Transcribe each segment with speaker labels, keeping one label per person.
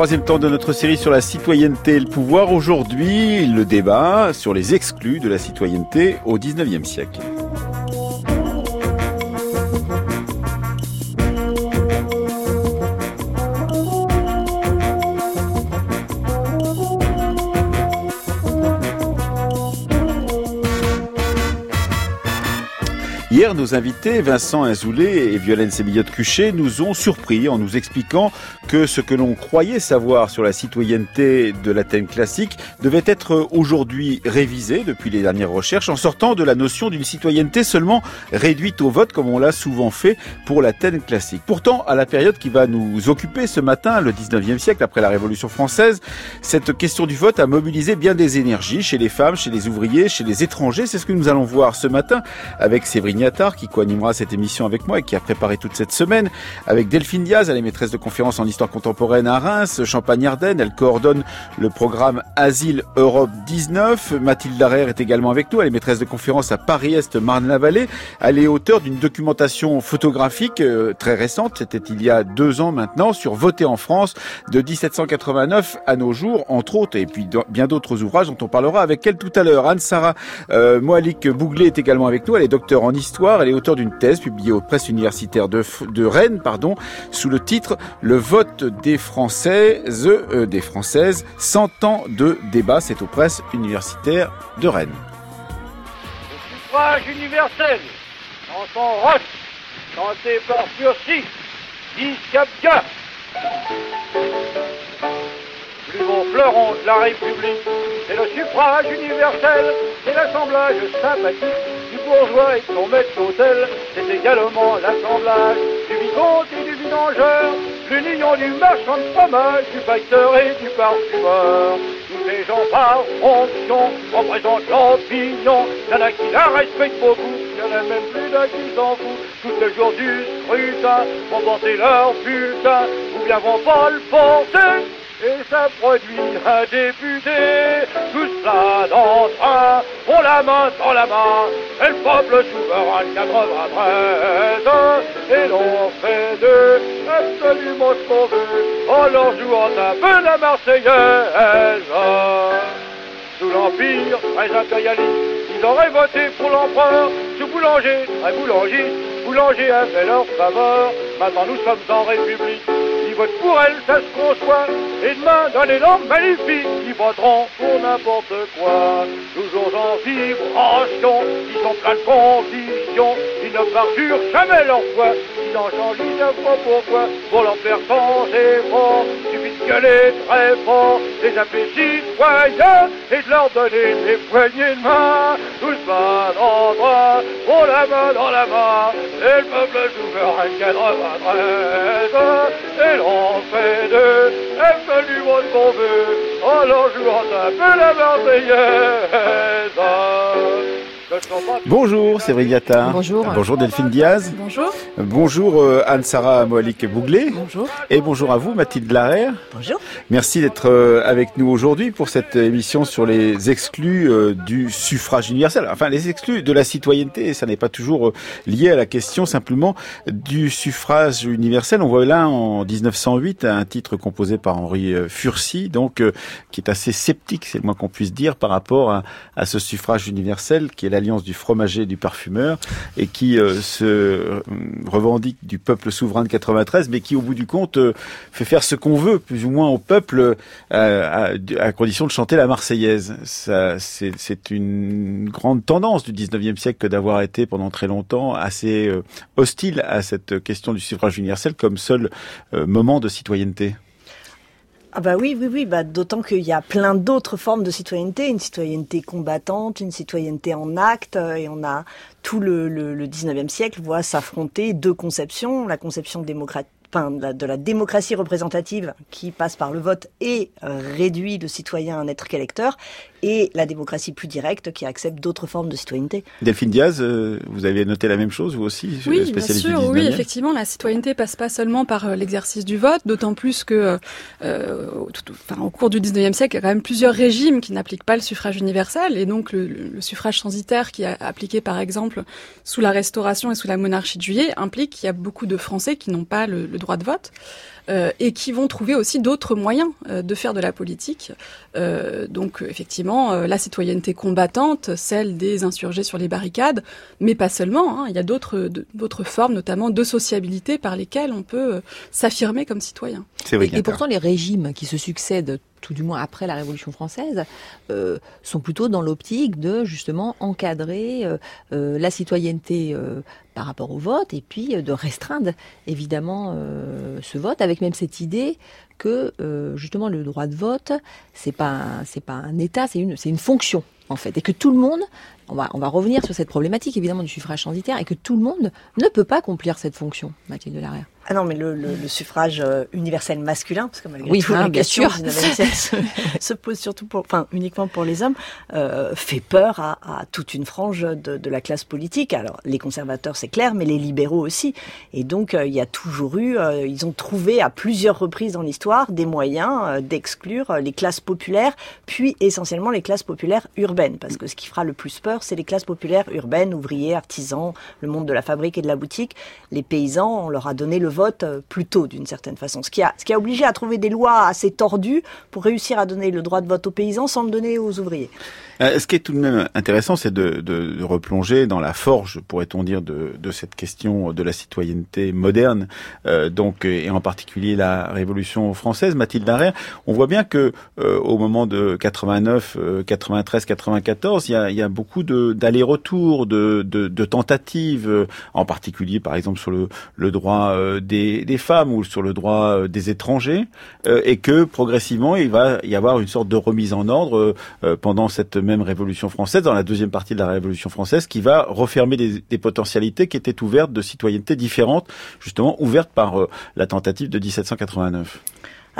Speaker 1: troisième temps de notre série sur la citoyenneté et le pouvoir. Aujourd'hui, le débat sur les exclus de la citoyenneté au 19e siècle. Hier, nos invités, Vincent Inzoulé et Violaine Sémillotte-Cuchet, nous ont surpris en nous expliquant que ce que l'on croyait savoir sur la citoyenneté de l'Athènes classique devait être aujourd'hui révisé depuis les dernières recherches en sortant de la notion d'une citoyenneté seulement réduite au vote comme on l'a souvent fait pour l'Athènes classique. Pourtant, à la période qui va nous occuper ce matin, le 19e siècle, après la Révolution française, cette question du vote a mobilisé bien des énergies chez les femmes, chez les ouvriers, chez les étrangers. C'est ce que nous allons voir ce matin avec Séverine qui co-animera cette émission avec moi et qui a préparé toute cette semaine, avec Delphine Diaz, elle est maîtresse de conférences en histoire contemporaine à Reims, Champagne-Ardenne, elle coordonne le programme Asile Europe 19. Mathilde Larère est également avec nous, elle est maîtresse de conférences à Paris-Est, Marne-la-Vallée. Elle est auteure d'une documentation photographique euh, très récente, c'était il y a deux ans maintenant, sur Voter en France de 1789 à nos jours, entre autres, et puis bien d'autres ouvrages dont on parlera avec elle tout à l'heure. Anne-Sara euh, Moalik Bouglet est également avec nous, elle est docteur en histoire elle est auteure d'une thèse publiée aux presses universitaires de, de Rennes, pardon, sous le titre Le vote des Françaises, euh, des Françaises, 100 ans de débat. C'est aux presses universitaires de Rennes.
Speaker 2: Le suffrage universel, en son roche, chanté par Furcy, dit Capca. Plus beau fleuron de la République, c'est le suffrage universel, c'est l'assemblage sympathique bourgeois et son maître d'hôtel, c'est également l'assemblage du vicomte et du vidangeur, l'union du marchand de fromage, du facteur et du parfumeur. Tous ces gens par fonction représentent l'opinion. Il y en a qui la respectent beaucoup, il y en a même plus d'un qui s'en fout. Tout le jour du scrutin vont porter leur bulletin, ou bien vont pas le porter et ça produit un député. Tout cela dans un, on la main dans la main, et le peuple souverain 93, et l'on fait de absolument ce qu'on veut, en leur jouant un peu la Marseillaise. Sous l'Empire, très impérialiste, ils auraient voté pour l'empereur, sous Boulanger, un boulanger, Boulanger a fait leur faveur, maintenant nous sommes en République vote pour elle, ça se conçoit. Et demain, dans les langues magnifiques, ils voteront pour n'importe quoi. Toujours en vibration, ils sont plein de conditions. Ils ne parjurent jamais leur foi. Ils en changent, ils ne pas pourquoi. Pour leur faire changer fort, gueuler très fort. Les appeler citoyens et de leur donner des poignées de main. Tous main dans droit, pour la main dans la main. Et le peuple souverain 93. Et on fait de absolument ce qu'on veut, en leur jouant un peu la Marseillaise.
Speaker 1: Bonjour, c'est Brigiata.
Speaker 3: Bonjour.
Speaker 1: Bonjour Delphine Diaz.
Speaker 3: Bonjour.
Speaker 1: Bonjour euh, Anne-Sara Moalik Bouglet.
Speaker 3: Bonjour.
Speaker 1: Et bonjour à vous Mathilde Larère.
Speaker 3: Bonjour.
Speaker 1: Merci d'être euh, avec nous aujourd'hui pour cette émission sur les exclus euh, du suffrage universel. Enfin, les exclus de la citoyenneté, ça n'est pas toujours lié à la question simplement du suffrage universel. On voit là en 1908 un titre composé par Henri Furcy, donc qui est assez sceptique, c'est le moins qu'on puisse dire, par rapport à, à ce suffrage universel qui est la l'alliance du fromager et du parfumeur, et qui euh, se euh, revendique du peuple souverain de 93, mais qui, au bout du compte, euh, fait faire ce qu'on veut, plus ou moins, au peuple, à, condition de chanter la Marseillaise. C'est une grande tendance du 19e siècle d'avoir été pendant très longtemps assez hostile à cette question du suffrage universel comme seul moment de citoyenneté.
Speaker 3: Ah bah oui, oui, oui, bah d'autant qu'il y a plein d'autres formes de citoyenneté, une citoyenneté combattante, une citoyenneté en acte, euh, et on a tout le, le, le 19e siècle voit s'affronter deux conceptions, la conception démocratique de la démocratie représentative qui passe par le vote et euh, réduit le citoyen à n'être qu'électeur, et la démocratie plus directe qui accepte d'autres formes de citoyenneté.
Speaker 1: Delphine Diaz, euh, vous avez noté la même chose, vous aussi
Speaker 4: Oui, bien sûr, oui, effectivement, la citoyenneté passe pas seulement par euh, l'exercice du vote, d'autant plus que, enfin, au cours du 19e siècle, il y a quand même plusieurs régimes qui n'appliquent pas le suffrage universel, et donc le, le suffrage censitaire qui est appliqué, par exemple, sous la Restauration et sous la monarchie de Juillet, implique qu'il y a beaucoup de Français qui n'ont pas le, le droit de vote. Euh, et qui vont trouver aussi d'autres moyens euh, de faire de la politique. Euh, donc effectivement, la citoyenneté combattante, celle des insurgés sur les barricades, mais pas seulement. Hein. il y a d'autres d'autres formes, notamment de sociabilité, par lesquelles on peut s'affirmer comme citoyen.
Speaker 5: Et, et pourtant, les régimes qui se succèdent tout du moins après la Révolution française, euh, sont plutôt dans l'optique de justement encadrer euh, euh, la citoyenneté par rapport au vote et puis de restreindre évidemment ce vote avec même cette idée que justement le droit de vote c'est pas pas un état c'est une fonction en fait et que tout le monde on va, revenir sur cette problématique évidemment du suffrage censitaire et que tout le monde ne peut pas accomplir cette fonction, Mathilde Larrière.
Speaker 3: Ah non, mais le, le, le suffrage euh, universel masculin, parce que malgré oui, tout, hein, bien sûr. se, se, pose surtout pour, enfin, uniquement pour les hommes, euh, fait peur à, à, toute une frange de, de, la classe politique. Alors, les conservateurs, c'est clair, mais les libéraux aussi. Et donc, euh, il y a toujours eu, euh, ils ont trouvé à plusieurs reprises dans l'histoire des moyens euh, d'exclure les classes populaires, puis essentiellement les classes populaires urbaines, parce que ce qui fera le plus peur, c'est les classes populaires urbaines, ouvriers, artisans, le monde de la fabrique et de la boutique. Les paysans, on leur a donné le vote euh, plus tôt d'une certaine façon. Ce qui, a, ce qui a obligé à trouver des lois assez tordues pour réussir à donner le droit de vote aux paysans sans le donner aux ouvriers.
Speaker 1: Euh, ce qui est tout de même intéressant, c'est de, de, de, replonger dans la forge, pourrait-on dire, de, de, cette question de la citoyenneté moderne, euh, donc et en particulier la Révolution française. Mathilde Larrère, on voit bien que euh, au moment de 89, 93, 94, il y a, il y a beaucoup d'allers-retours, de, de, tentatives, en particulier par exemple sur le, le droit des, des, femmes ou sur le droit des étrangers, et que progressivement il va y avoir une sorte de remise en ordre pendant cette même Révolution française, dans la deuxième partie de la Révolution française, qui va refermer des, des potentialités qui étaient ouvertes de citoyenneté différentes, justement ouvertes par euh, la tentative de 1789.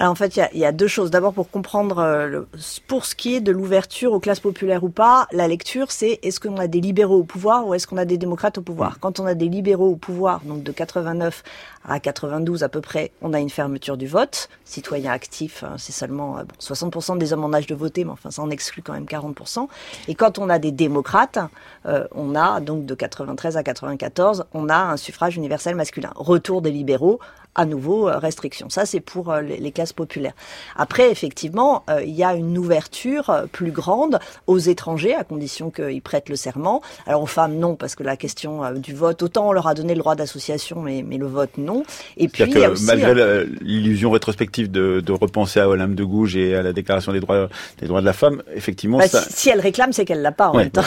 Speaker 3: Alors en fait, il y a, deux choses. D'abord, pour comprendre, euh, pour ce qui est de l'ouverture aux classes populaires ou pas, la lecture, c'est est-ce qu'on a des libéraux au pouvoir ou est-ce qu'on a des démocrates au pouvoir? Quand on a des libéraux au pouvoir, donc de 89 à 92 à peu près, on a une fermeture du vote. Citoyens actifs, hein, c'est seulement 60% euh, des hommes en âge de voter, mais enfin ça en exclut quand même 40%. Et quand on a des démocrates, euh, on a donc de 93 à 94, on a un suffrage universel masculin. Retour des libéraux à nouveau euh, restriction. Ça, c'est pour euh, les, classes populaires. Après, effectivement, euh, il y a une ouverture plus grande aux étrangers, à condition qu'ils prêtent le serment. Alors aux femmes, non, parce que la question du vote, autant on leur a donné le droit d'association, mais, mais le vote, non.
Speaker 1: Et puis, que, aussi, malgré l'illusion rétrospective de, de, repenser à Olympe de Gouges et à la Déclaration des droits des droits de la femme, effectivement,
Speaker 3: bah, si, elle réclame, c'est qu'elle l'a pas en même temps.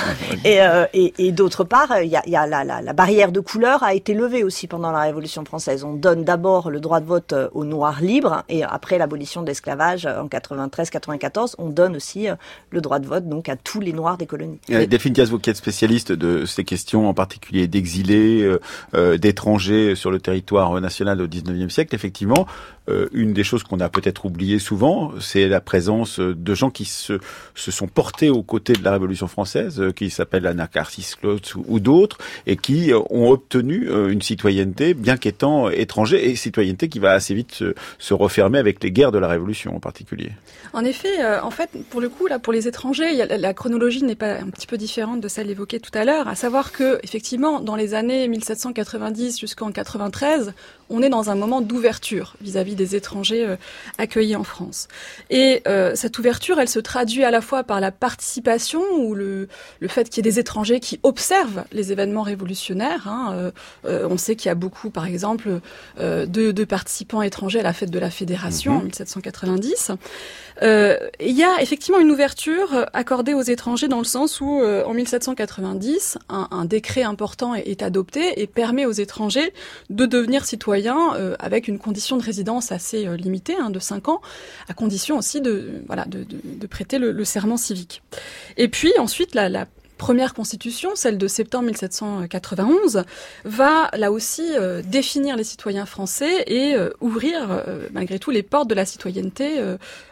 Speaker 3: et, et, et d'autre part, il y a, y a la, la, la barrière de couleur a été levée aussi pendant la Révolution française. On donne d'abord le droit de vote euh, aux Noirs libres et après l'abolition de l'esclavage euh, en 93-94, on donne aussi euh, le droit de vote donc à tous les Noirs des colonies.
Speaker 1: Delphine Diaz, vous qui êtes spécialiste de ces questions, en particulier d'exilés, d'étrangers sur le territoire national au 19e siècle, effectivement, une des choses qu'on a peut-être oublié souvent, c'est la présence de gens qui se, se sont portés aux côtés de la Révolution française, qui s'appellent Anna Carcis ou, ou d'autres, et qui ont obtenu une citoyenneté, bien qu'étant étrangers. Et citoyenneté qui va assez vite se, refermer avec les guerres de la Révolution en particulier.
Speaker 4: En effet, euh, en fait, pour le coup, là, pour les étrangers, la, chronologie n'est pas un petit peu différente de celle évoquée tout à l'heure, à savoir que, effectivement, dans les années 1790 jusqu'en 93, on est dans un moment d'ouverture vis-à-vis des étrangers euh, accueillis en France. Et euh, cette ouverture, elle se traduit à la fois par la participation ou le, le fait qu'il y ait des étrangers qui observent les événements révolutionnaires. Hein, on sait qu'il y a beaucoup, par exemple, de, de, participants étrangers à la fête de la Fédération en 1790. Euh, il y a effectivement une ouverture accordée aux étrangers dans le sens où, euh, en 1790, un, un, décret important est, est, adopté et permet aux étrangers de devenir citoyens euh, avec une condition de résidence assez euh, limitée, hein, de 5 ans, à condition aussi de, voilà, de, de, de prêter le, le, serment civique. Et puis ensuite, la, la première constitution, celle de septembre 1791, va là aussi euh, définir les citoyens français et euh, ouvrir euh, malgré tout les portes de la citoyenneté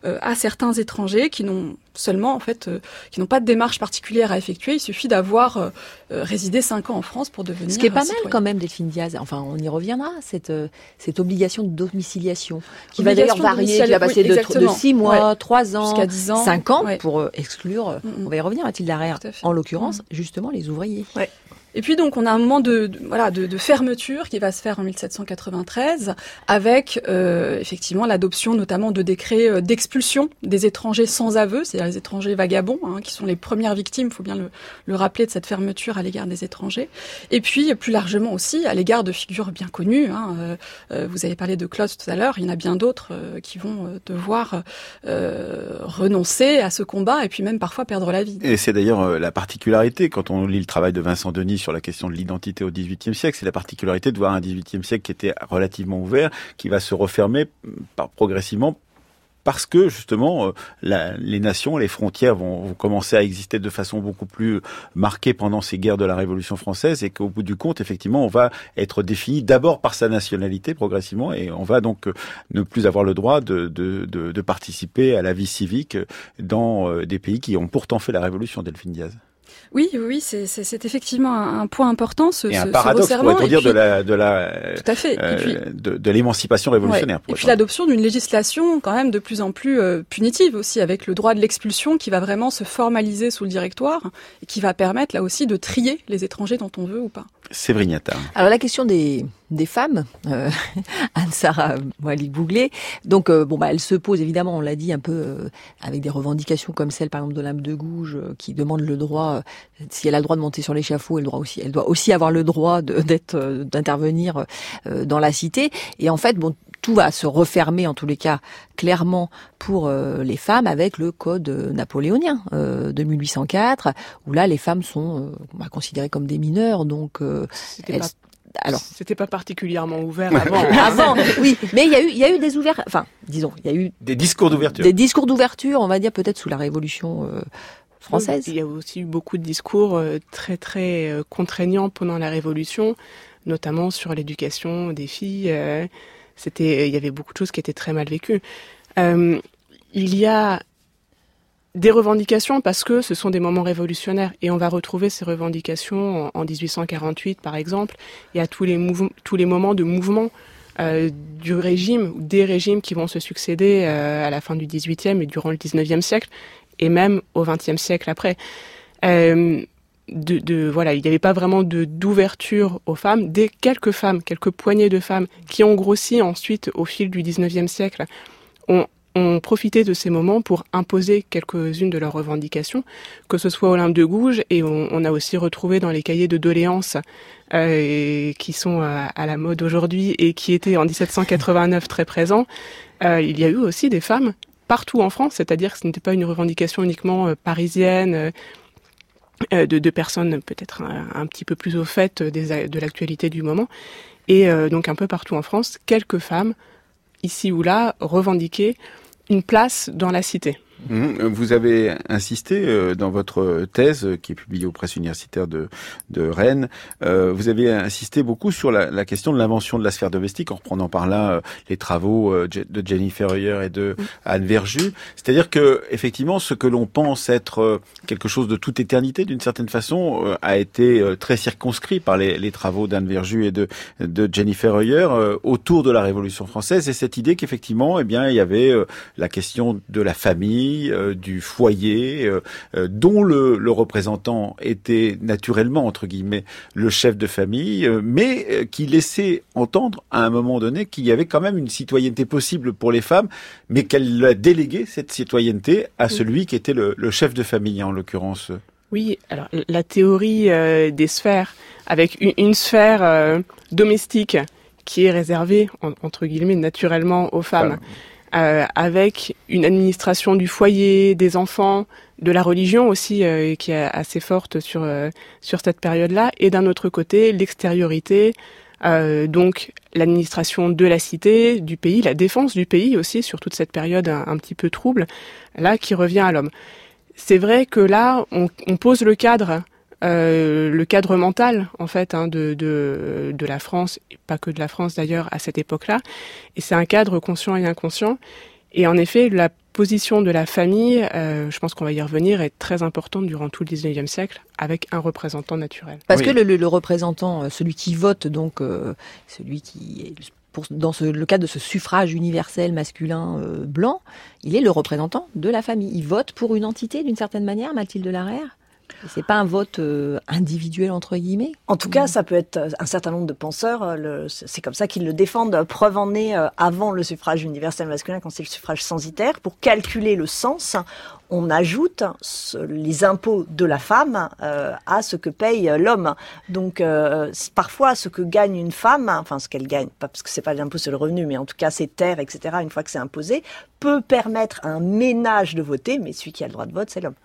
Speaker 4: à certains étrangers qui n'ont seulement en fait euh, qui n'ont pas de démarche particulière à effectuer. Il suffit d'avoir euh, euh, résidé cinq ans en France pour devenir.
Speaker 5: Ce qui est pas mal quand même, Delphine Diaz. Enfin, on y reviendra cette cette obligation de domiciliation qui va d'ailleurs varier, qui va passer de, de, six mois, trois ans, jusqu'à dix ans, ans pour exclure. Mm, mm. On va y revenir, Mathilde Larrière. En l'occurrence, mm. justement, les ouvriers.
Speaker 4: Et puis donc on a un moment de, voilà de, de, fermeture qui va se faire en 1793 avec euh, effectivement l'adoption notamment de décrets euh, d'expulsion des étrangers sans aveu, c'est-à-dire les étrangers vagabonds hein, qui sont les premières victimes, faut bien le, le, rappeler de cette fermeture à l'égard des étrangers. Et puis plus largement aussi à l'égard de figures bien connues. Hein, euh, euh vous avez parlé de Claude tout à l'heure, il y en a bien d'autres euh, qui vont devoir renoncer à ce combat et puis même parfois perdre la vie.
Speaker 1: Et c'est d'ailleurs la particularité quand on lit le travail de Vincent Denis sur la question de l'identité au XVIIIe siècle. C'est la particularité de voir un XVIIIe siècle qui était relativement ouvert, qui va se refermer par, progressivement parce que justement euh, les nations, les frontières vont, commencer à exister de façon beaucoup plus marquée pendant ces guerres de la Révolution française et qu'au bout du compte, effectivement, on va être défini d'abord par sa nationalité progressivement et on va donc euh, ne plus avoir le droit de, de participer à la vie civique dans euh, des pays qui ont pourtant fait la Révolution, Delphine Diaz.
Speaker 4: Oui, oui, c'est effectivement un, point important. Ce,
Speaker 1: et un paradoxe, pourrait-on dire, de la, de la,
Speaker 4: tout à fait.
Speaker 1: Euh, de, de l'émancipation révolutionnaire.
Speaker 4: Ouais. Et puis l'adoption d'une législation quand même de plus en plus euh, punitive aussi, avec le droit de l'expulsion qui va vraiment se formaliser sous le directoire et qui va permettre là aussi de trier les étrangers dont on veut ou pas.
Speaker 5: Alors la question des, des femmes, euh, Anne-Sara Moali-Bouglet, donc euh, bon bah elle se pose évidemment, on l'a dit un peu euh, avec des revendications comme celle par exemple de l'âme de Gouges qui demande le droit, si elle a le droit de monter sur l'échafaud, elle doit aussi, elle doit aussi avoir le droit d'être d'intervenir dans la cité. Et en fait bon tout va se refermer en tous les cas clairement pour les femmes avec le code napoléonien de 1804 où là les femmes sont bah, considérées comme des mineurs donc
Speaker 6: elles, alors, c'était pas particulièrement ouvert avant.
Speaker 5: avant, oui, mais il y a eu, il y a eu des ouvertures. Enfin, disons, il y a eu
Speaker 1: des discours d'ouverture.
Speaker 5: Des discours d'ouverture, on va dire peut-être sous la Révolution euh, française.
Speaker 6: Il y a aussi eu beaucoup de discours euh, très très euh, contraignants pendant la Révolution, notamment sur l'éducation des filles. Il y avait beaucoup de choses qui étaient très mal vécues. il y a des revendications parce que ce sont des moments révolutionnaires et on va retrouver ces revendications en, 1848 par exemple. Il y a tous les, moments de mouvement euh, du régime, des régimes qui vont se succéder euh, à la fin du 18e et durant le 19e siècle et même au 20e siècle après. Euh, de, de, voilà, il n'y avait pas vraiment de d'ouverture aux femmes. Des quelques femmes, quelques poignées de femmes qui ont grossi ensuite au fil du 19e siècle ont ont profité de ces moments pour imposer quelques-unes de leurs revendications, que ce soit Olympe de Gouges, et on, a aussi retrouvé dans les cahiers de doléances euh, qui sont à, la mode aujourd'hui et qui étaient en 1789 très présents, euh, il y a eu aussi des femmes partout en France, c'est-à-dire que ce n'était pas une revendication uniquement euh, parisienne, de, de, personnes peut-être un, petit peu plus au fait des, de l'actualité du moment, et donc un peu partout en France, quelques femmes ici ou là, revendiquaient une place dans la cité.
Speaker 1: Mmh. Vous avez insisté euh, dans votre thèse euh, qui est publiée aux presses universitaires de, de Rennes, euh, vous avez insisté beaucoup sur la, la question de l'invention de la sphère domestique en reprenant par là les travaux de Jennifer Ferrier et de. Anne Verju. C'est-à-dire que effectivement, ce que l'on pense être quelque chose de toute éternité, d'une certaine façon, a été très circonscrit par les, les travaux d'Anne Verju et de, de Jennifer Ferrier autour de la Révolution française et cette idée qu'effectivement, eh bien, il y avait la question de la famille euh, du foyer, euh, euh, dont le, le, représentant était naturellement, entre guillemets, le chef de famille, mais qui laissait entendre à un moment donné qu'il y avait quand même une citoyenneté possible pour les femmes, mais qu'elle a délégué cette citoyenneté à celui qui était le, le chef de famille, en l'occurrence.
Speaker 6: Oui, alors la théorie des sphères, avec une, une sphère domestique qui est réservée, entre guillemets, naturellement aux femmes. Euh, avec une administration du foyer, des enfants, de la religion aussi euh, qui est assez forte sur euh, sur cette période-là, et d'un autre côté l'extériorité, donc l'administration de la cité, du pays, la défense du pays aussi sur toute cette période un, petit peu trouble, là qui revient à l'homme. C'est vrai que là on, on pose le cadre euh, le cadre mental en fait hein, de, de, de, la France, et pas que de la France d'ailleurs à cette époque-là. Et c'est un cadre conscient et inconscient. Et en effet, la position de la famille, euh, je pense qu'on va y revenir, est très importante durant tout le 19e siècle, avec un représentant naturel.
Speaker 5: Parce que le, le, représentant, euh, celui qui vote, donc celui qui est pour, dans ce, le cadre de ce suffrage universel masculin blanc, il est le représentant de la famille. Il vote pour une entité d'une certaine manière, Mathilde Larère? C'est pas un vote euh, individuel entre guillemets.
Speaker 3: En tout cas, ça peut être un certain nombre de penseurs. Euh, c'est comme ça qu'ils le défendent. Preuve en est euh, avant le suffrage universel masculin, quand c'est le suffrage censitaire, pour calculer le sens, on ajoute les impôts de la femme à ce que paye l'homme. Donc parfois, ce que gagne une femme, enfin ce qu'elle gagne, pas parce que c'est pas l'impôt sur le revenu, mais en tout cas ses terres, etc. Une fois que c'est imposé, peut permettre à un ménage de voter, mais celui qui a le droit de vote, c'est l'homme.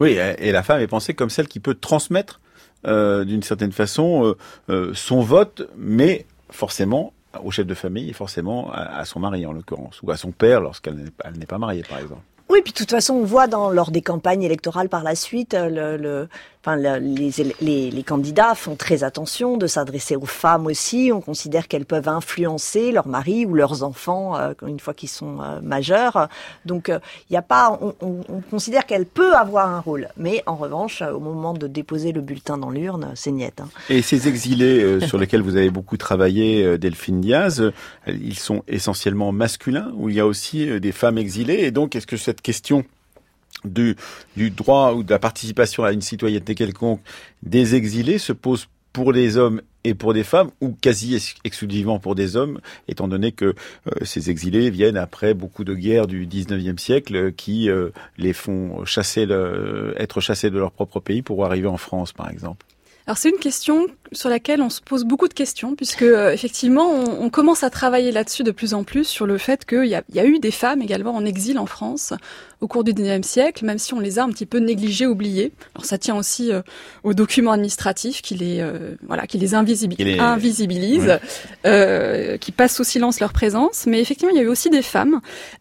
Speaker 1: Oui, et la femme est pensée comme celle qui peut transmettre euh, d'une certaine façon euh, euh, son vote, mais forcément au chef de famille et forcément à, son mari en l'occurrence, ou à son père lorsqu'elle n'est pas mariée par exemple.
Speaker 3: Oui, puis de toute façon, on voit lors des campagnes électorales par la suite, le les, candidats font très attention de s'adresser aux femmes aussi. On considère qu'elles peuvent influencer leur mari ou leurs enfants euh, une fois qu'ils sont euh, majeurs. Donc, il euh, n'y a pas, on, on, on considère qu'elle peut avoir un rôle, mais en revanche, au moment de déposer le bulletin dans l'urne, c'est niet. Hein.
Speaker 1: Et ces exilés sur lesquels vous avez beaucoup travaillé, Delphine Diaz, ils sont essentiellement masculins ou il y a aussi des femmes exilées? Et donc, est-ce que cette question du, droit ou de la participation à une citoyenneté quelconque des exilés se pose pour les hommes et pour des femmes, ou quasi exclusivement pour des hommes, étant donné que euh, ces exilés viennent après beaucoup de guerres du 19e siècle euh, qui euh, les font chasser être chassés de leur propre pays pour arriver en France, par exemple.
Speaker 4: Alors c'est une question sur laquelle on se pose beaucoup de questions, puisque effectivement on, on, commence à travailler là-dessus de plus en plus sur le fait qu'il y, y a, eu des femmes également en exil en France au cours du 19e siècle, même si on les a un petit peu négligés, oubliés. Alors ça tient aussi euh, aux documents administratifs qui les euh, voilà, qui les invisibilisent, invisibilisent euh, qui passent sous silence leur présence. Mais effectivement, il y a eu aussi des femmes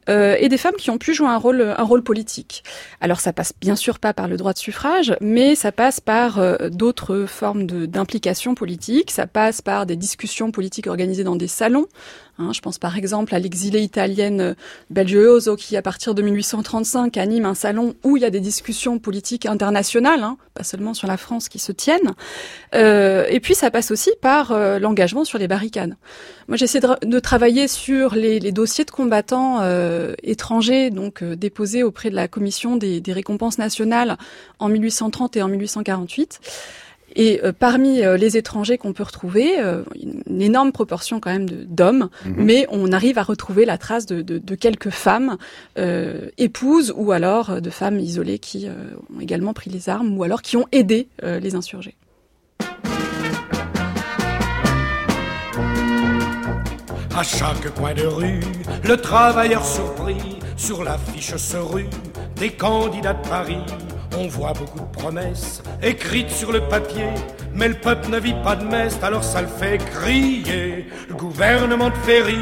Speaker 4: euh, et des femmes qui ont pu jouer un rôle un rôle politique. Alors ça passe bien sûr pas par le droit de suffrage, mais ça passe par d'autres formes d'implication politique. Ça passe par des discussions politiques organisées dans des salons Hein, je pense par exemple à l'exilée italienne euh, Belgioso qui, à partir de 1835, anime un salon où il y a des discussions politiques internationales, hein, pas seulement sur la France, qui se tiennent. Euh, et puis ça passe aussi par euh, l'engagement sur les barricades. Moi, j'essaie de, travailler sur les, dossiers de combattants étrangers, donc déposés auprès de la Commission des récompenses nationales en 1830 et en 1848. Et euh, parmi euh, les étrangers qu'on peut retrouver, euh, une énorme proportion quand même d'hommes, mhm. mais on arrive à retrouver la trace de, de, de quelques femmes épouses ou alors de femmes isolées qui ont également pris les armes ou alors qui ont aidé les insurgés.
Speaker 7: À chaque coin de rue, le travailleur surpris sur l'affiche se rue des candidats de Paris on voit beaucoup de promesses écrites sur le papier, mais le peuple ne vit pas de messe, alors ça le fait crier. Le gouvernement de Ferry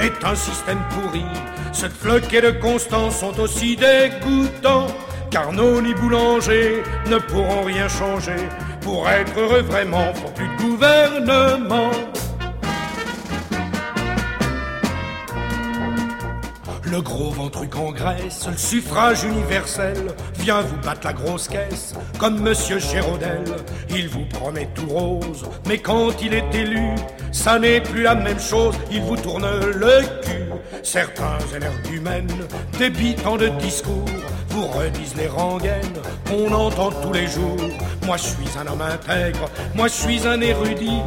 Speaker 7: est un système pourri. Cette flotte et de Constance sont aussi dégoûtants, car nos ni boulangers ne pourront rien changer. Pour être heureux vraiment, faut plus de gouvernement. Le gros ventruc en Grèce, le suffrage universel vient vous battre la grosse caisse comme Monsieur Géraudel. Il vous promet tout rose, mais quand il est élu, ça n'est plus la même chose, il vous tourne le cul. Certains énergumènes, débitants de discours, vous redisent les rengaines qu'on entend tous les jours. Moi je suis un homme intègre, moi je suis un érudit,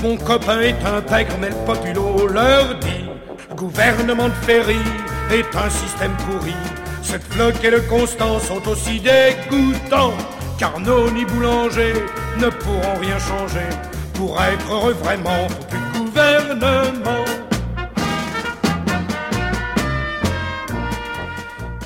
Speaker 7: mon copain est intègre, mais le populo leur dit, gouvernement de Ferry, est un système pourri. Cette flotte et le constant sont aussi dégoûtants, car nos ni boulangers ne pourront rien changer. Pour être heureux vraiment, de gouvernement.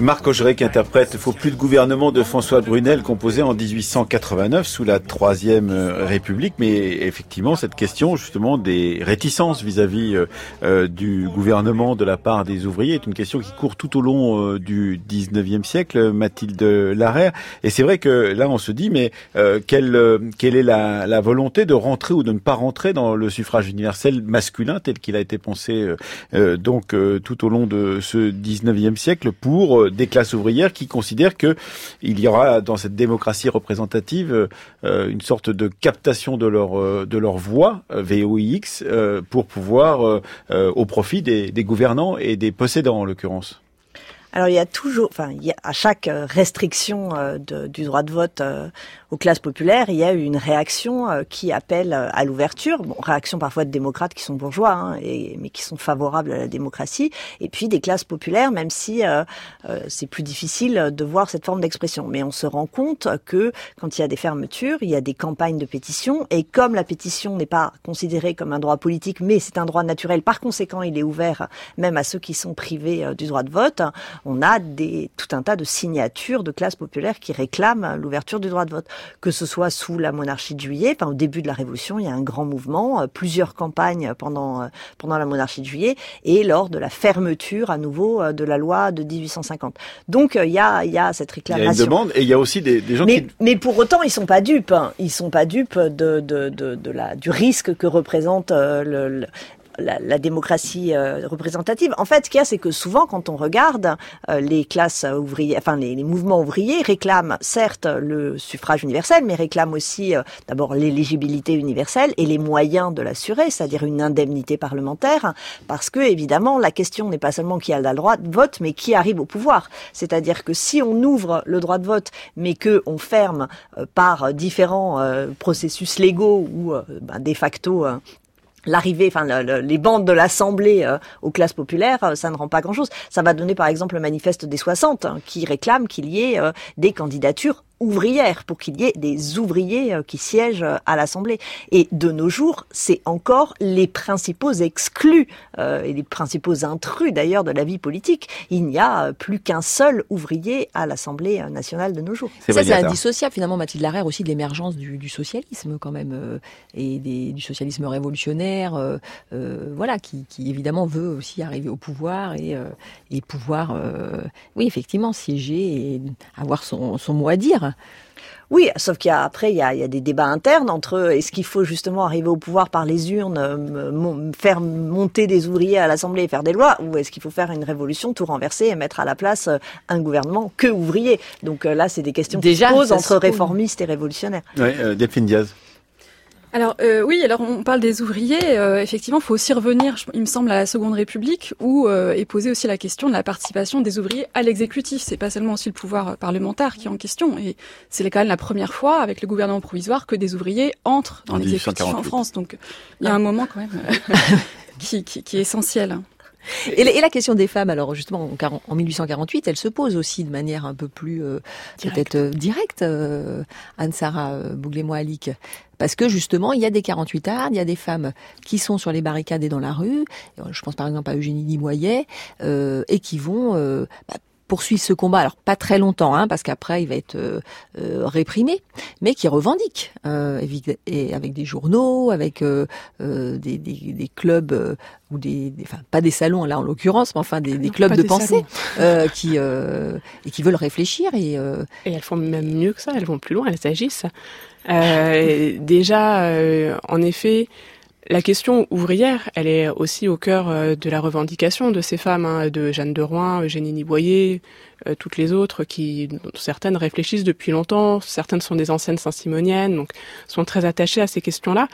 Speaker 1: Marc Augeret qui interprète Faut plus de gouvernement de François Brunel composé en 1889 sous la Troisième euh, République. Mais effectivement, cette question justement des réticences vis-à-vis euh, euh, du gouvernement de la part des ouvriers est une question qui court tout au long du 19e siècle, Mathilde Larère. Et c'est vrai que là, on se dit, mais quelle, quelle est la, la, volonté de rentrer ou de ne pas rentrer dans le suffrage universel masculin tel qu'il a été pensé donc tout au long de ce 19e siècle pour des classes ouvrières qui considèrent que il y aura dans cette démocratie représentative euh, une sorte de captation de leur euh, de leur voix euh, VOIX pour pouvoir au profit des, des gouvernants et des possédants en l'occurrence.
Speaker 3: Alors il y a toujours, enfin, il y a, à chaque euh, restriction euh, du droit de vote euh, aux classes populaires, il y a une réaction qui appelle à l'ouverture. Bon, réaction parfois de démocrates qui sont bourgeois, hein, et, mais qui sont favorables à la démocratie, et puis des classes populaires, même si c'est plus difficile de voir cette forme d'expression. Mais on se rend compte que quand il y a des fermetures, il y a des campagnes de pétition, et comme la pétition n'est pas considérée comme un droit politique, mais c'est un droit naturel, par conséquent, il est ouvert même à ceux qui sont privés du droit de vote on a des, tout un tas de signatures de classes populaires qui réclament l'ouverture du droit de vote. Que ce soit sous la monarchie de juillet, enfin, au début de la Révolution, il y a un grand mouvement, euh, plusieurs campagnes pendant, euh, pendant la monarchie de juillet et lors de la fermeture à nouveau euh, de la loi de 1850. Donc il y a, il y a cette réclamation.
Speaker 1: Il y a une demande et il y a aussi des, des gens
Speaker 3: mais,
Speaker 1: qui...
Speaker 3: Mais pour autant, ils sont pas dupes. Hein. Ils sont pas dupes de, de, de, de la, du risque que représente le, la, la démocratie euh, représentative. En fait, ce qu'il y a, c'est que souvent, quand on regarde euh, les classes ouvrières, enfin les, les, mouvements ouvriers réclament certes le suffrage universel, mais réclament aussi euh, d'abord l'éligibilité universelle et les moyens de l'assurer, c'est-à-dire une indemnité parlementaire, parce que évidemment, la question n'est pas seulement qui a le droit de vote, mais qui arrive au pouvoir. C'est-à-dire que si on ouvre le droit de vote, mais que on ferme par différents processus légaux ou ben, de facto l'arrivée, enfin les bandes de l'Assemblée euh, aux classes populaires, euh, ça ne rend pas grand-chose. Ça va donner par exemple le manifeste des 60 hein, qui réclame qu'il y ait euh, des candidatures ouvrière, pour qu'il y ait des ouvriers euh, qui siègent euh, à l'Assemblée. Et de nos jours, c'est encore les principaux exclus euh, et les principaux intrus d'ailleurs de la vie politique. Il n'y a plus qu'un seul ouvrier à l'Assemblée nationale de nos jours.
Speaker 5: Ça, c'est indissociable finalement, Mathilde Larère, aussi de l'émergence du, du, socialisme quand même, et des, du socialisme révolutionnaire, euh, voilà, qui, qui, évidemment veut aussi arriver au pouvoir et, et pouvoir, oui, effectivement, siéger et avoir son, son mot à dire.
Speaker 3: Oui, sauf qu'il y a après il y a, il y a des débats internes entre est-ce qu'il faut justement arriver au pouvoir par les urnes, euh, faire monter des ouvriers à l'Assemblée et faire des lois, ou est-ce qu'il faut faire une révolution, tout renverser et mettre à la place euh, un gouvernement que ouvrier? Donc euh, là, c'est des questions Déjà, qui se posent entre réformistes et révolutionnaires.
Speaker 1: Oui, euh, Diaz.
Speaker 4: Alors euh, oui, alors on parle des ouvriers. Euh, effectivement, il faut aussi revenir, il me semble, à la Seconde République, où euh, est posée aussi la question de la participation des ouvriers à l'exécutif. C'est pas seulement aussi le pouvoir parlementaire qui est en question, et c'est quand même la première fois avec le gouvernement provisoire que des ouvriers entrent dans l'exécutif en France. Donc il y a un moment quand même qui, qui, qui est essentiel.
Speaker 5: Et, la question des femmes, alors justement, en, 1848, elle se pose aussi de manière un peu plus euh, peut-être euh, directe, euh, Anne-Sara euh, Bouglé-Moalik. Parce que justement, il y a des 48 arts, il y a des femmes qui sont sur les barricades et dans la rue. Je pense par exemple à Eugénie Limoyer, et qui vont bah, poursuivre ce combat, alors pas très longtemps, hein, parce qu'après il va être euh, euh, réprimé, mais qui revendique, euh, et avec des journaux, avec euh, des, des, des, clubs ou des, des, enfin pas des salons là en l'occurrence, mais enfin des, des clubs de pensée qui et qui veulent réfléchir et
Speaker 6: et elles font même mieux que ça, elles vont plus loin, elles agissent. déjà, en effet la question ouvrière, elle est aussi au cœur euh, de la revendication de ces femmes, hein, de Jeanne de Rouen, Eugénie Niboyer, euh, toutes les autres, qui certaines réfléchissent depuis longtemps, certaines sont des anciennes saint-simoniennes, donc sont très attachées à ces questions-là.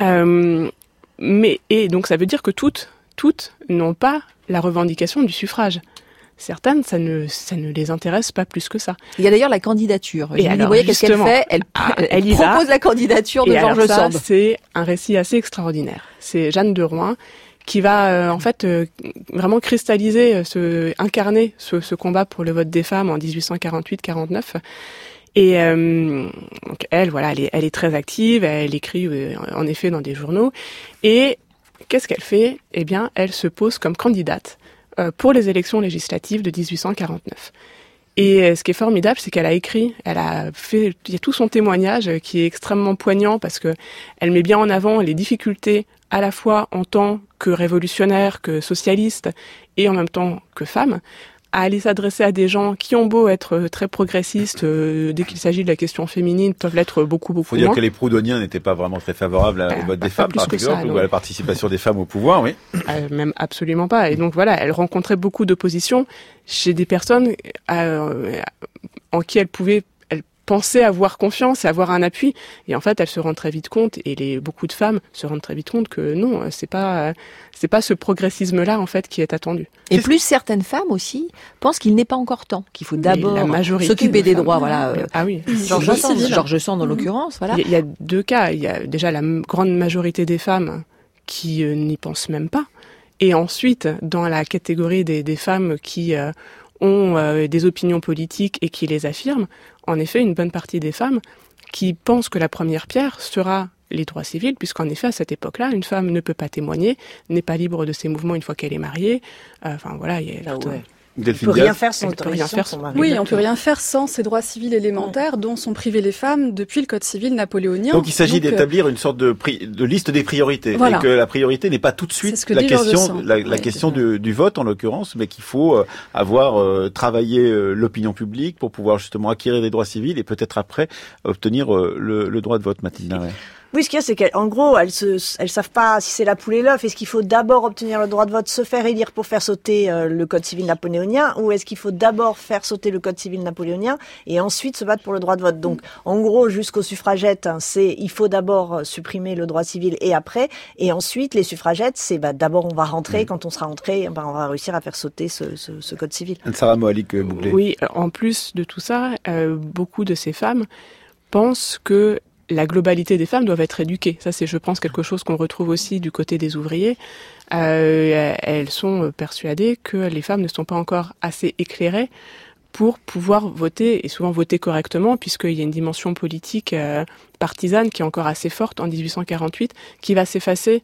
Speaker 6: Euh, mais et donc ça veut dire que toutes, toutes n'ont pas la revendication du suffrage certaines, ça ne, ça ne les intéresse pas plus que ça.
Speaker 5: Il y a d'ailleurs la candidature. Et vous voyez qu'est-ce qu'elle fait Elle, ah, elle, propose la candidature de Georges Sand.
Speaker 6: C'est un récit assez extraordinaire. C'est Jeanne de Rouen qui va euh, en fait euh, vraiment cristalliser, euh, ce, incarner ce, ce, combat pour le vote des femmes en 1848-49. Et donc elle, voilà, elle est, elle est, très active, elle écrit en effet dans des journaux. Et qu'est-ce qu'elle fait? Eh bien, elle se pose comme candidate pour les élections législatives de 1849. Et euh, ce qui est formidable, c'est qu'elle a écrit, elle a fait, il y a tout son témoignage qui est extrêmement poignant parce que elle met bien en avant les difficultés à la fois en tant que révolutionnaire, que socialiste et en même temps que femme, à aller s'adresser à des gens qui ont beau être euh, très progressistes, euh, dès qu'il s'agit de la question féminine, peuvent l'être beaucoup, beaucoup
Speaker 1: Faut dire que les proudhoniens n'étaient pas vraiment très favorables au vote des femmes, par exemple, ou à la participation des femmes au pouvoir, oui.
Speaker 6: Euh, même absolument pas. Et donc voilà, elle rencontrait beaucoup d'opposition chez des personnes en qui elle pouvait penser avoir confiance et avoir un appui. Et en fait, elles se rendent très vite compte, et les, beaucoup de femmes se rendent très vite compte que non, c'est pas, c'est pas ce progressisme-là en fait qui est attendu.
Speaker 5: Et plus certaines femmes aussi pensent qu'il n'est pas encore temps, qu'il faut d'abord s'occuper des droits. Voilà.
Speaker 6: Ah oui.
Speaker 5: Georges Sand, en l'occurrence. Voilà.
Speaker 6: Il y a deux cas. Il y a déjà la grande majorité des femmes qui euh, n'y pensent même pas. Et ensuite, dans la catégorie des, des femmes qui euh, ont euh, des opinions politiques et qui les affirment, en effet, une bonne partie des femmes qui pensent que la première pierre sera les droits civils, puisqu'en effet, à cette époque-là, une femme ne peut pas témoigner, n'est pas libre de ses mouvements une fois qu'elle est mariée. enfin, voilà, il y a...
Speaker 3: Ah on peut rien faire sans autorisation.
Speaker 4: Oui, on peut rien faire sans ces droits civils élémentaires dont sont privées les femmes depuis le Code civil napoléonien.
Speaker 1: Donc il s'agit euh, d'établir une sorte de, de liste des priorités. Et que la priorité n'est pas tout de suite la question, la, question du, vote en l'occurrence, mais qu'il faut euh, avoir euh, travaillé l'opinion publique pour pouvoir justement acquérir des droits civils et peut-être après obtenir le, le, droit de vote, Mathilde.
Speaker 3: Oui, ce qu'il y a, c'est qu'en gros, elles se, elles savent pas si c'est la poule et l'œuf. Est-ce qu'il faut d'abord obtenir le droit de vote, se faire élire pour faire sauter euh, le code civil napoléonien, ou est-ce qu'il faut d'abord faire sauter le code civil napoléonien et ensuite se battre pour le droit de vote? Donc, en gros, jusqu'aux suffragettes, hein, c'est il faut d'abord euh, supprimer le droit civil et après, et ensuite les suffragettes, c'est bah, d'abord on va rentrer. Mmh. Quand on sera rentré, bah, on va réussir à faire sauter ce, ce, ce code civil.
Speaker 1: Sarah Moalik euh,
Speaker 6: Oui, en plus de tout ça, euh, beaucoup de ces femmes pensent que la globalité des femmes doivent être éduquées. Ça, c'est, je pense, quelque chose qu'on retrouve aussi du côté des ouvriers. Euh, elles sont persuadées que les femmes ne sont pas encore assez éclairées pour pouvoir voter et souvent voter correctement puisqu'il y a une dimension politique euh, partisane qui est encore assez forte en 1848 qui va s'effacer,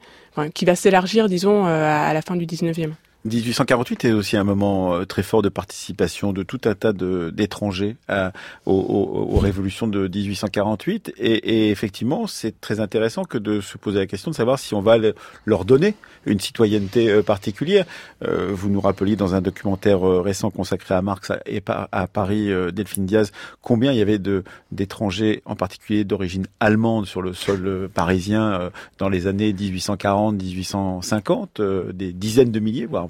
Speaker 6: qui va s'élargir disons euh, à la fin du 19e.
Speaker 1: 1848 est aussi un moment euh, très fort de participation de tout un tas d'étrangers euh, aux, révolutions de 1848. Et, effectivement, c'est très intéressant que de se poser la question de savoir si on va leur donner une citoyenneté euh, particulière. vous nous rappeliez dans un documentaire récent consacré à Marx et à Paris, Delphine Diaz, combien il y avait d'étrangers, en particulier d'origine allemande, sur le sol parisien dans les années 1840-1850, des dizaines de milliers, voire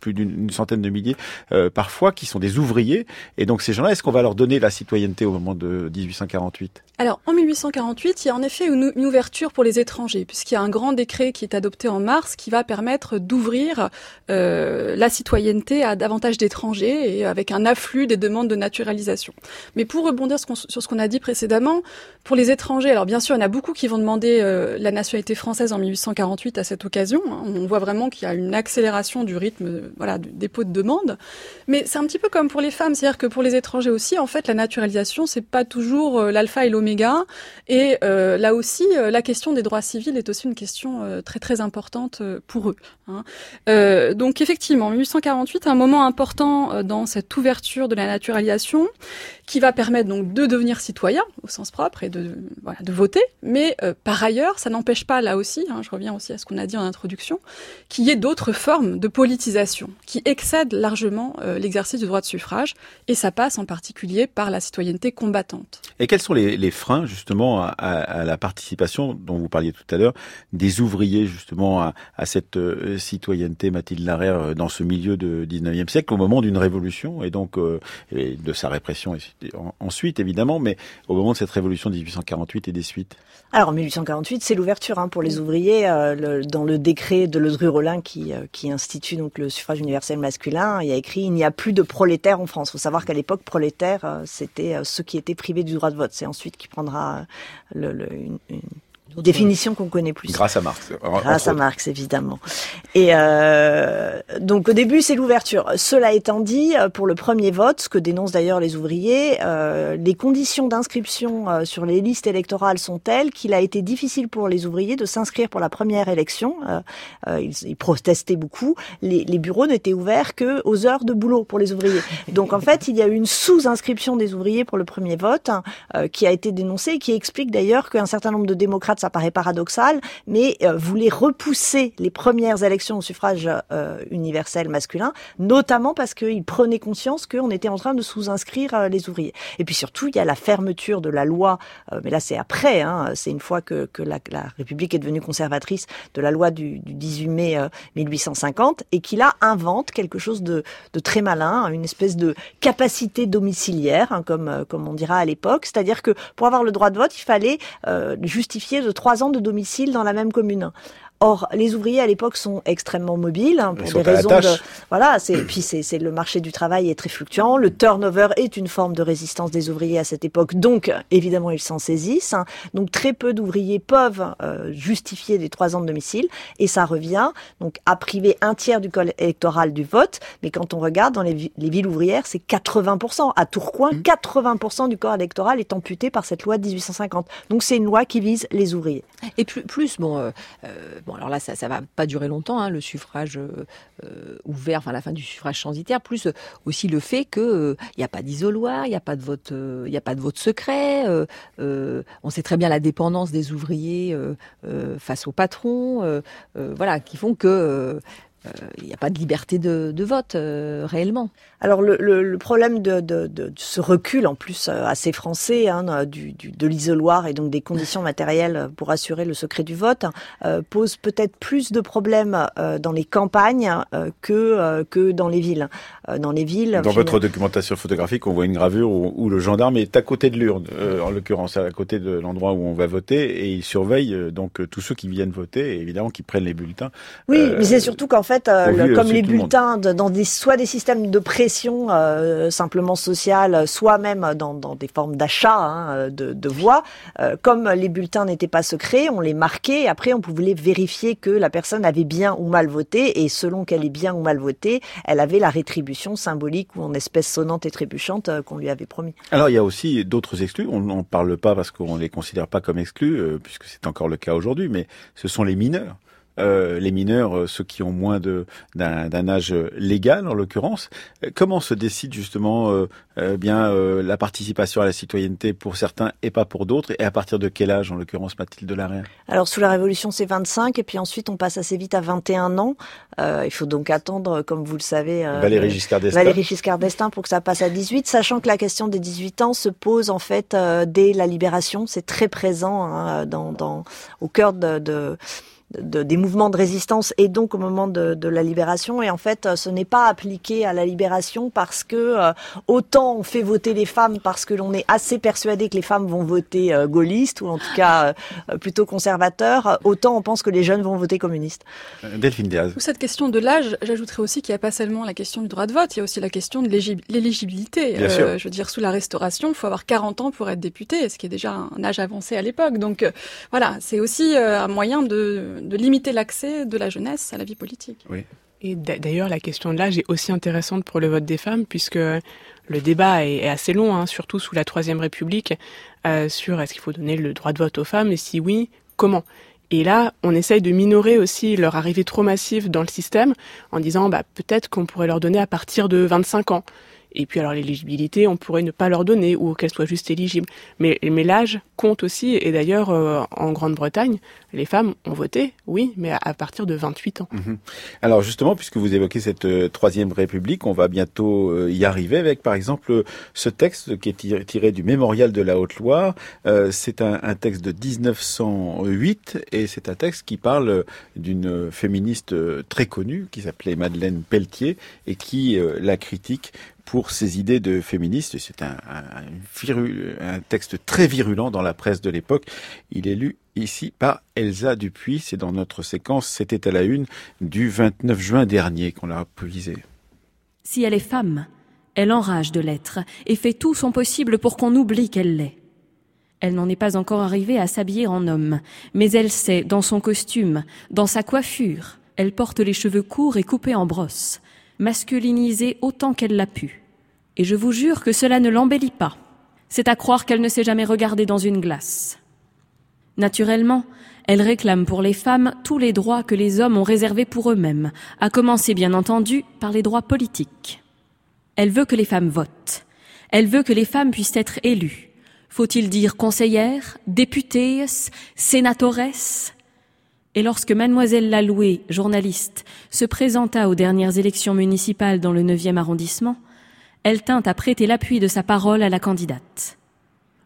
Speaker 1: plus, d'une centaine de milliers euh, parfois, qui sont des ouvriers. Et donc ces gens-là, est-ce qu'on va leur donner la citoyenneté au moment de 1848
Speaker 4: Alors en 1848, il y a en effet une, ouverture pour les étrangers, puisqu'il y a un grand décret qui est adopté en mars qui va permettre d'ouvrir euh, la citoyenneté à davantage d'étrangers et avec un afflux des demandes de naturalisation. Mais pour rebondir sur ce qu'on a dit précédemment, pour les étrangers, alors bien sûr, il y en a beaucoup qui vont demander euh, la nationalité française en 1848 à cette occasion. Hein. On voit vraiment qu'il y a une accélération du rythme voilà, du dépôt de demande. Mais c'est un petit peu comme pour les femmes, c'est-à-dire que pour les étrangers aussi, en fait, la naturalisation, c'est pas toujours euh, l'alpha et l'oméga. Et euh, là aussi, euh, la question des droits civils est aussi une question très très importante pour eux. Hein. donc effectivement, 1848, un moment important dans cette ouverture de la naturalisation, qui va permettre donc de devenir citoyen au sens propre et de voilà, de voter. Mais par ailleurs, ça n'empêche pas là aussi, hein, je reviens aussi à ce qu'on a dit en introduction, qu'il y ait d'autres formes de politisation qui excède largement euh, l'exercice du droit de suffrage, et ça passe en particulier par la citoyenneté combattante.
Speaker 1: Et quels sont les, freins justement à, la participation dont vous parliez tout à l'heure des ouvriers justement à, cette euh, citoyenneté, Mathilde Larère, euh, dans ce milieu du 19e siècle, au moment d'une révolution, et donc de sa répression ensuite évidemment, mais au moment de cette révolution de 1848 et des suites
Speaker 3: Alors 1848, c'est l'ouverture hein, pour les ouvriers dans le décret de Ledru-Rollin qui, qui institue donc le suffrage universel masculin, il y a écrit il n'y a plus de prolétaires en France. Il faut savoir qu'à l'époque, prolétaires, euh, c'était euh, ceux qui étaient privés du droit de vote. C'est ensuite qui prendra euh, le, une définition qu'on connaît plus.
Speaker 1: Grâce à Marx.
Speaker 3: Grâce à Marx, évidemment. Et euh, donc au début, c'est l'ouverture. Cela étant dit, euh, pour le premier vote, ce que dénoncent d'ailleurs les ouvriers, euh, les conditions d'inscription euh, sur les listes électorales sont telles qu'il a été difficile pour les ouvriers de s'inscrire pour la première élection. Euh, ils, ils, protestaient beaucoup. Les, les bureaux n'étaient ouverts que aux heures de boulot pour les ouvriers. Donc en fait, il y a eu une sous-inscription des ouvriers pour le premier vote hein, qui a été dénoncée et qui explique d'ailleurs qu'un certain nombre de démocrates ça paraît paradoxal, mais voulait repousser les premières élections au suffrage universel masculin, notamment parce qu'il prenait conscience qu'on était en train de sous-inscrire les ouvriers. Et puis surtout, il y a la fermeture de la loi, mais là c'est après, hein, c'est une fois que, la, République est devenue conservatrice de la loi du, du 18 mai 1850, et qui là invente quelque chose de, très malin, une espèce de capacité domiciliaire, hein, comme, euh, on dira à l'époque. C'est-à-dire que pour avoir le droit de vote, il fallait euh, justifier de trois ans de domicile dans la même commune. Or, les ouvriers à l'époque sont extrêmement mobiles hein, pour des raisons de voilà. C'est puis c'est le marché du travail est très fluctuant. Le turnover est une forme de résistance des ouvriers à cette époque. Donc, évidemment, ils s'en saisissent. Hein. Donc, très peu d'ouvriers peuvent euh, justifier des trois ans de domicile et ça revient donc à priver un tiers du col électoral du vote. Mais quand on regarde dans les, les villes ouvrières, c'est 80% À Tourcoing, 80% mmh. du corps électoral est amputé par cette loi de 1850. Donc, c'est une loi qui vise les ouvriers.
Speaker 5: Et plus, plus bon. Euh, euh Alors là, ça, ça va pas durer longtemps, hein, le suffrage euh, euh, ouvert, enfin la fin du suffrage censitaire, plus euh, aussi le fait que il n'y a pas d'isoloir, il n'y a pas de vote, il a pas de vote secret. on sait très bien la dépendance des ouvriers face au patron, voilà, qui font que il n'y a pas de liberté de, de vote réellement.
Speaker 3: Alors le, le, le problème de, de, de, ce recul, en plus euh, assez français, hein, du, du, de l'isoloir et donc des conditions matérielles pour assurer le secret du vote, euh, pose peut-être plus de problèmes euh, dans les campagnes euh, que que dans les villes. dans les villes.
Speaker 1: Dans votre documentation photographique, on voit une gravure où, où le gendarme est à côté de l'urne, en l'occurrence à côté de l'endroit où on va voter, et il surveille donc tous ceux qui viennent voter et évidemment qui prennent les bulletins.
Speaker 3: Oui, mais c'est surtout qu'en fait, comme les bulletins dans des soit des systèmes de pré euh, simplement sociale, soit même dans, dans des formes d'achat hein, de, de, voix. Euh, comme les bulletins n'étaient pas secrets, on les marquait et après on pouvait vérifier que la personne avait bien ou mal voté et selon qu'elle ait bien ou mal voté, elle avait la rétribution symbolique ou en espèce sonnante et trébuchante euh, qu'on lui avait promis.
Speaker 1: Alors il y a aussi d'autres exclus, on n'en parle pas parce qu'on les considère pas comme exclus, puisque c'est encore le cas aujourd'hui, mais ce sont les mineurs. Euh, les mineurs, euh, ceux qui ont moins de d'un âge légal en l'occurrence. Euh, comment se décide justement bien la participation à la citoyenneté pour certains et pas pour d'autres? Et à partir de quel âge en l'occurrence Mathilde Larrière
Speaker 3: Alors sous la Révolution c'est 25 et puis ensuite on passe assez vite à 21 ans. il faut donc attendre, comme vous le savez,
Speaker 1: Valérie Giscard d'Estaing.
Speaker 3: Valérie Giscard d'Estaing pour que ça passe à 18, sachant que la question des 18 ans se pose en fait dès la libération. C'est très présent hein, dans, dans, au cœur de, de de, des mouvements de résistance et donc au moment de, de la libération. Et en fait, euh, ce n'est pas appliqué à la libération parce que euh, autant on fait voter les femmes parce que l'on est assez persuadé que les femmes vont voter euh, gaulliste ou en tout cas plutôt conservateur, autant on pense que les jeunes vont voter communiste.
Speaker 1: Delphine Diaz.
Speaker 4: Cette question de l'âge, j'ajouterais aussi qu'il n'y a pas seulement la question du droit de vote, il y a aussi la question de l'éligibilité. je veux dire, sous la Restauration, il faut avoir 40 ans pour être député, ce qui est déjà un âge avancé à l'époque. Donc voilà, c'est aussi un moyen de de, limiter l'accès de la jeunesse à la vie politique.
Speaker 6: Oui. Et d'ailleurs, la question de l'âge est aussi intéressante pour le vote des femmes, puisque le débat est, assez long, hein, surtout sous la Troisième République, euh, sur est-ce qu'il faut donner le droit de vote aux femmes, et si oui, comment et là, on essaye de minorer aussi leur arrivée trop massive dans le système en disant bah, peut-être qu'on pourrait leur donner à partir de 25 ans. Et puis alors l'éligibilité, on pourrait ne pas leur donner ou qu'elle soit juste éligible. Mais, l'âge compte aussi. Et d'ailleurs, euh, en Grande-Bretagne, les femmes ont voté, oui, mais à, partir de 28 ans.
Speaker 1: Mhm. Alors justement, puisque vous évoquez cette euh, troisième République, on va bientôt euh, y arriver avec, par exemple, ce texte qui est tiré, du Mémorial de la Haute-Loire. c'est un, texte de 1908 et c'est un texte qui parle d'une féministe très connue qui s'appelait Madeleine Pelletier et qui la critique pour ses idées de féministe. C'est un, texte très virulent dans la presse de l'époque. Il est lu ici par Elsa Dupuis. C'est dans notre séquence C'était à la une du 29 juin dernier qu'on l'a publié.
Speaker 8: Si elle est femme, elle enrage de l'être et fait tout son possible pour qu'on oublie qu'elle l'est. Elle n'en est pas encore arrivée à s'habiller en homme, mais elle sait, dans son costume, dans sa coiffure, elle porte les cheveux courts et coupés en brosse, masculinisée autant qu'elle l'a pu. Et je vous jure que cela ne l'embellit pas. C'est à croire qu'elle ne s'est jamais regardée dans une glace. Naturellement, elle réclame pour les femmes tous les droits que les hommes ont réservés pour eux-mêmes, à commencer bien entendu par les droits politiques. Elle veut que les femmes votent. Elle veut que les femmes puissent être élues. Faut-il dire conseillère, députée, sénatores Et lorsque mademoiselle Laloué, journaliste, se présenta aux dernières élections municipales dans le 9e arrondissement, elle tint à prêter l'appui de sa parole à la candidate.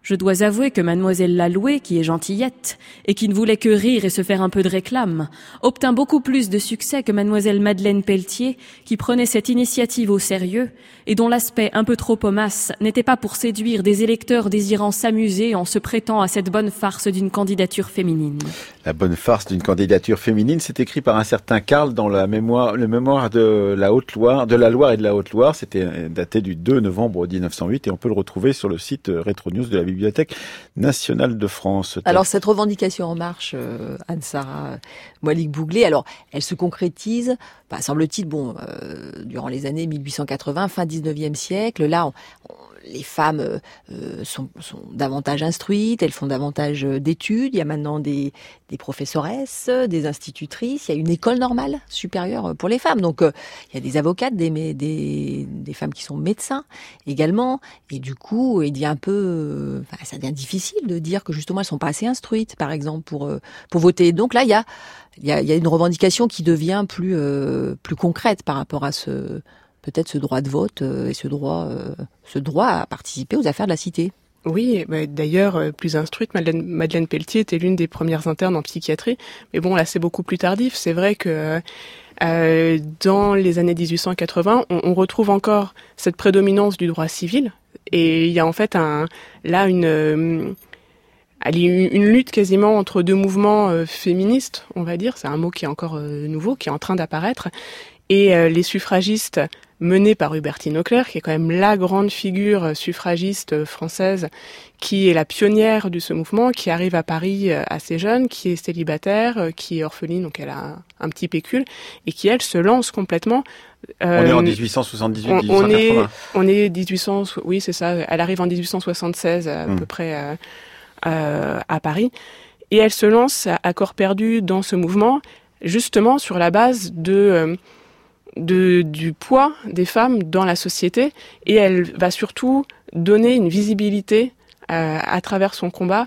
Speaker 8: Je dois avouer que mademoiselle Laloué, qui est gentillette, et qui ne voulait que rire et se faire un peu de réclame, obtint beaucoup plus de succès que mademoiselle Madeleine Pelletier, qui prenait cette initiative au sérieux, et dont l'aspect un peu trop pomasse n'était pas pour séduire des électeurs désirant s'amuser en se prêtant à cette bonne farce d'une candidature féminine.
Speaker 1: La bonne farce d'une candidature féminine, c'est écrit par un certain Karl dans la mémoire, le mémoire de la Haute-Loire, de la Loire et de la Haute-Loire. C'était daté du 2 novembre 1908 et on peut le retrouver sur le site Retro News de la Bibliothèque de France.
Speaker 5: Alors cette revendication en marche, euh, Anne-Sara Moalik-Bouglé, alors elle se concrétise, bah, semble-t-il, bon, euh, durant les années 1880, fin 19e siècle, là, les femmes euh, euh, sont, sont, davantage instruites, elles font davantage d'études. Il y a maintenant des, des professoresses, des institutrices. Il y a une école normale supérieure pour les femmes. Donc euh, il y a des avocates, des, des, des, femmes qui sont médecins également. Et du coup, il devient un peu, enfin, ça devient difficile de dire que justement elles sont pas assez instruites, par exemple, pour pour voter. Donc là, il y a il y a, il y a une revendication qui devient plus plus concrète par rapport à ce peut-être ce droit de vote euh, et ce droit, euh, ce droit à participer aux affaires de la cité.
Speaker 6: Oui, bah, d'ailleurs, euh, plus instruite, Madeleine, Madeleine Pelletier était l'une des premières internes en psychiatrie. Mais bon, là, c'est beaucoup plus tardif. C'est vrai que dans les années 1880, on, retrouve encore cette prédominance du droit civil. Et il y a en fait un, là une, une lutte quasiment entre deux mouvements féministes, on va dire. C'est un mot qui est encore nouveau, qui est en train d'apparaître. Et les suffragistes menée par Hubertine Auclair, qui est quand même la grande figure suffragiste française, qui est la pionnière de ce mouvement, qui arrive à Paris euh, assez jeune, qui est célibataire, euh, qui est orpheline, donc elle a un, petit pécule, et qui, elle, se lance complètement.
Speaker 1: Euh, on est en 1878,
Speaker 6: on, on est, on est 1800, oui, c'est ça. Elle arrive en 1876 à, hmm. peu près euh, à Paris, et elle se lance à corps perdu dans ce mouvement, justement sur la base de de, du poids des femmes dans la société et elle va surtout donner une visibilité euh, à travers son combat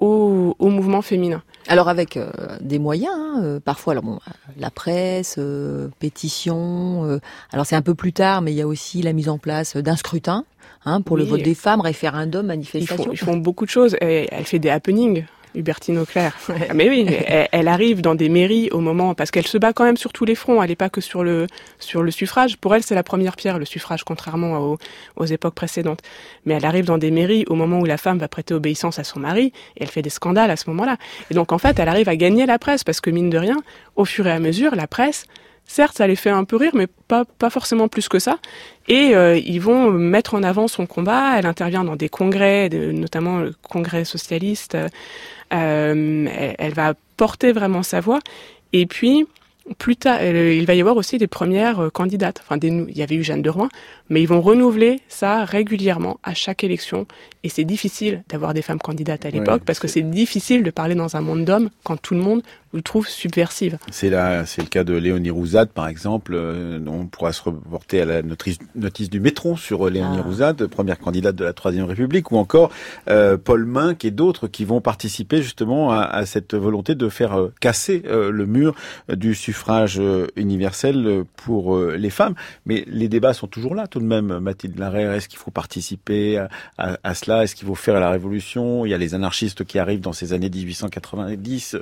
Speaker 6: au, au mouvement féminin.
Speaker 5: Alors avec euh, des moyens, hein, euh, parfois alors bon, la presse, euh, pétition. alors c'est un peu plus tard, mais il y a aussi la mise en place d'un scrutin hein, pour le vote des femmes, référendum, manifestation.
Speaker 6: Ils font, beaucoup de choses. Et elle fait des happenings. Hubertine Auclair. Ah, mais oui, elle, arrive dans des mairies au moment parce qu'elle se bat quand même sur tous les fronts. Elle n'est pas que sur le sur le suffrage. Pour elle, c'est la première pierre, le suffrage, contrairement aux, aux, époques précédentes. Mais elle arrive dans des mairies au moment où la femme va prêter obéissance à son mari et elle fait des scandales à ce moment-là. Et donc en fait, elle arrive à gagner la presse parce que mine de rien, au fur et à mesure, la presse Certes, ça les fait un peu rire, mais pas, pas forcément plus que ça. Et euh, ils vont mettre en avant son combat. Elle intervient dans des congrès, notamment le congrès socialiste. Euh, elle, elle, va porter vraiment sa voix. Et puis, plus tard, il va y avoir aussi des premières euh, candidates. Enfin, des, il y avait eu Jeanne de Rouen, mais ils vont renouveler ça régulièrement à chaque élection. Et c'est difficile d'avoir des femmes candidates à l'époque parce que c'est difficile de parler dans un monde d'hommes quand tout le monde le trouve subversive.
Speaker 1: C'est là, c'est le cas de Léonie Rouzade, par exemple. Euh, on pourra se reporter à la notice, notice du métron sur euh, Léonie ah. Rouzade, première candidate de la Troisième République, ou encore euh, Paul Minck et d'autres qui vont participer justement à, à cette volonté de faire euh, casser euh, le mur du suffrage universel pour les femmes. Mais les débats sont toujours là, tout de même. Mathilde Larère, est-ce qu'il faut participer à, à, à cela? Est-ce qu'il faut faire la révolution? Il y a les anarchistes qui arrivent dans ces années 1890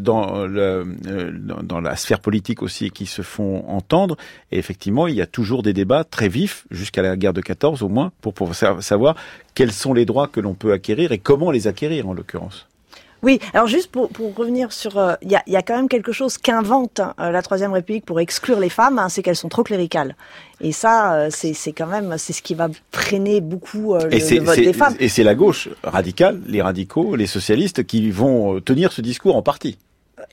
Speaker 1: dans, le, euh, dans la sphère politique aussi qui se font entendre. Et effectivement, il y a toujours des débats très vifs, jusqu'à la guerre de 14 au moins, pour savoir quels sont les droits que l'on peut acquérir et comment les acquérir en l'occurrence.
Speaker 3: Oui, alors juste pour, pour revenir sur, euh, il y, a, y, a, quand même quelque chose qu'invente euh, la Troisième République pour exclure les femmes, hein, c'est qu'elles sont trop cléricales. Et ça, euh, c'est quand même, c'est ce qui va freiner beaucoup le, le, vote des femmes.
Speaker 1: Et c'est la gauche radicale, les radicaux, les socialistes, qui vont tenir ce discours en partie.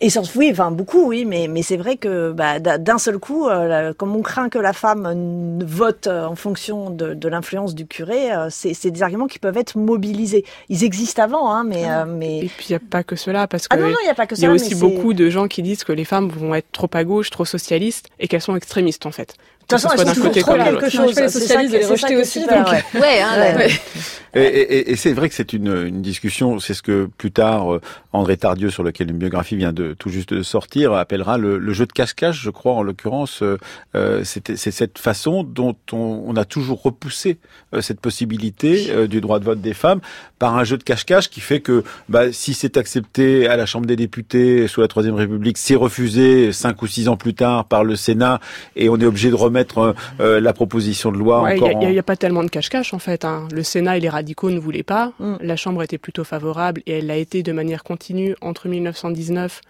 Speaker 3: Et oui, enfin beaucoup, oui, mais mais c'est vrai que bah, d'un seul coup, euh, comme on craint que la femme vote euh, en fonction de, de l'influence du curé, euh, c'est des arguments qui peuvent être mobilisés. Ils existent avant, hein, mais
Speaker 6: ah.
Speaker 3: mais.
Speaker 6: Et puis il n'y a pas que cela, parce que
Speaker 3: ah non, non, y a pas que
Speaker 6: il y a aussi beaucoup de gens qui disent que les femmes vont être trop à gauche, trop socialistes, et qu'elles sont extrémistes en fait
Speaker 3: toute façon, elles sont trop quelque chose.
Speaker 4: Les socialistes les rejeter aussi.
Speaker 5: Ouais, hein,
Speaker 1: et, et, c'est vrai que c'est une, une, discussion, c'est ce que plus tard euh, André Tardieu, sur lequel une biographie vient de tout juste de sortir, appellera le, le jeu de cache-cache, je crois en l'occurrence. Euh, euh c'est cette façon dont on, on, a toujours repoussé euh, cette possibilité du droit de vote des femmes par un jeu de cache-cache qui fait que bah, si c'est accepté à la Chambre des députés sous la Troisième République, c'est refusé cinq ou six ans plus tard par le Sénat et on est obligé de remettre la proposition de loi
Speaker 6: encore. Il n'y a, a, pas tellement de cache-cache en fait. Hein. Le Sénat, il est radicaux ne voulaient pas. Mm. La Chambre était plutôt favorable et elle l'a été de manière continue entre 1919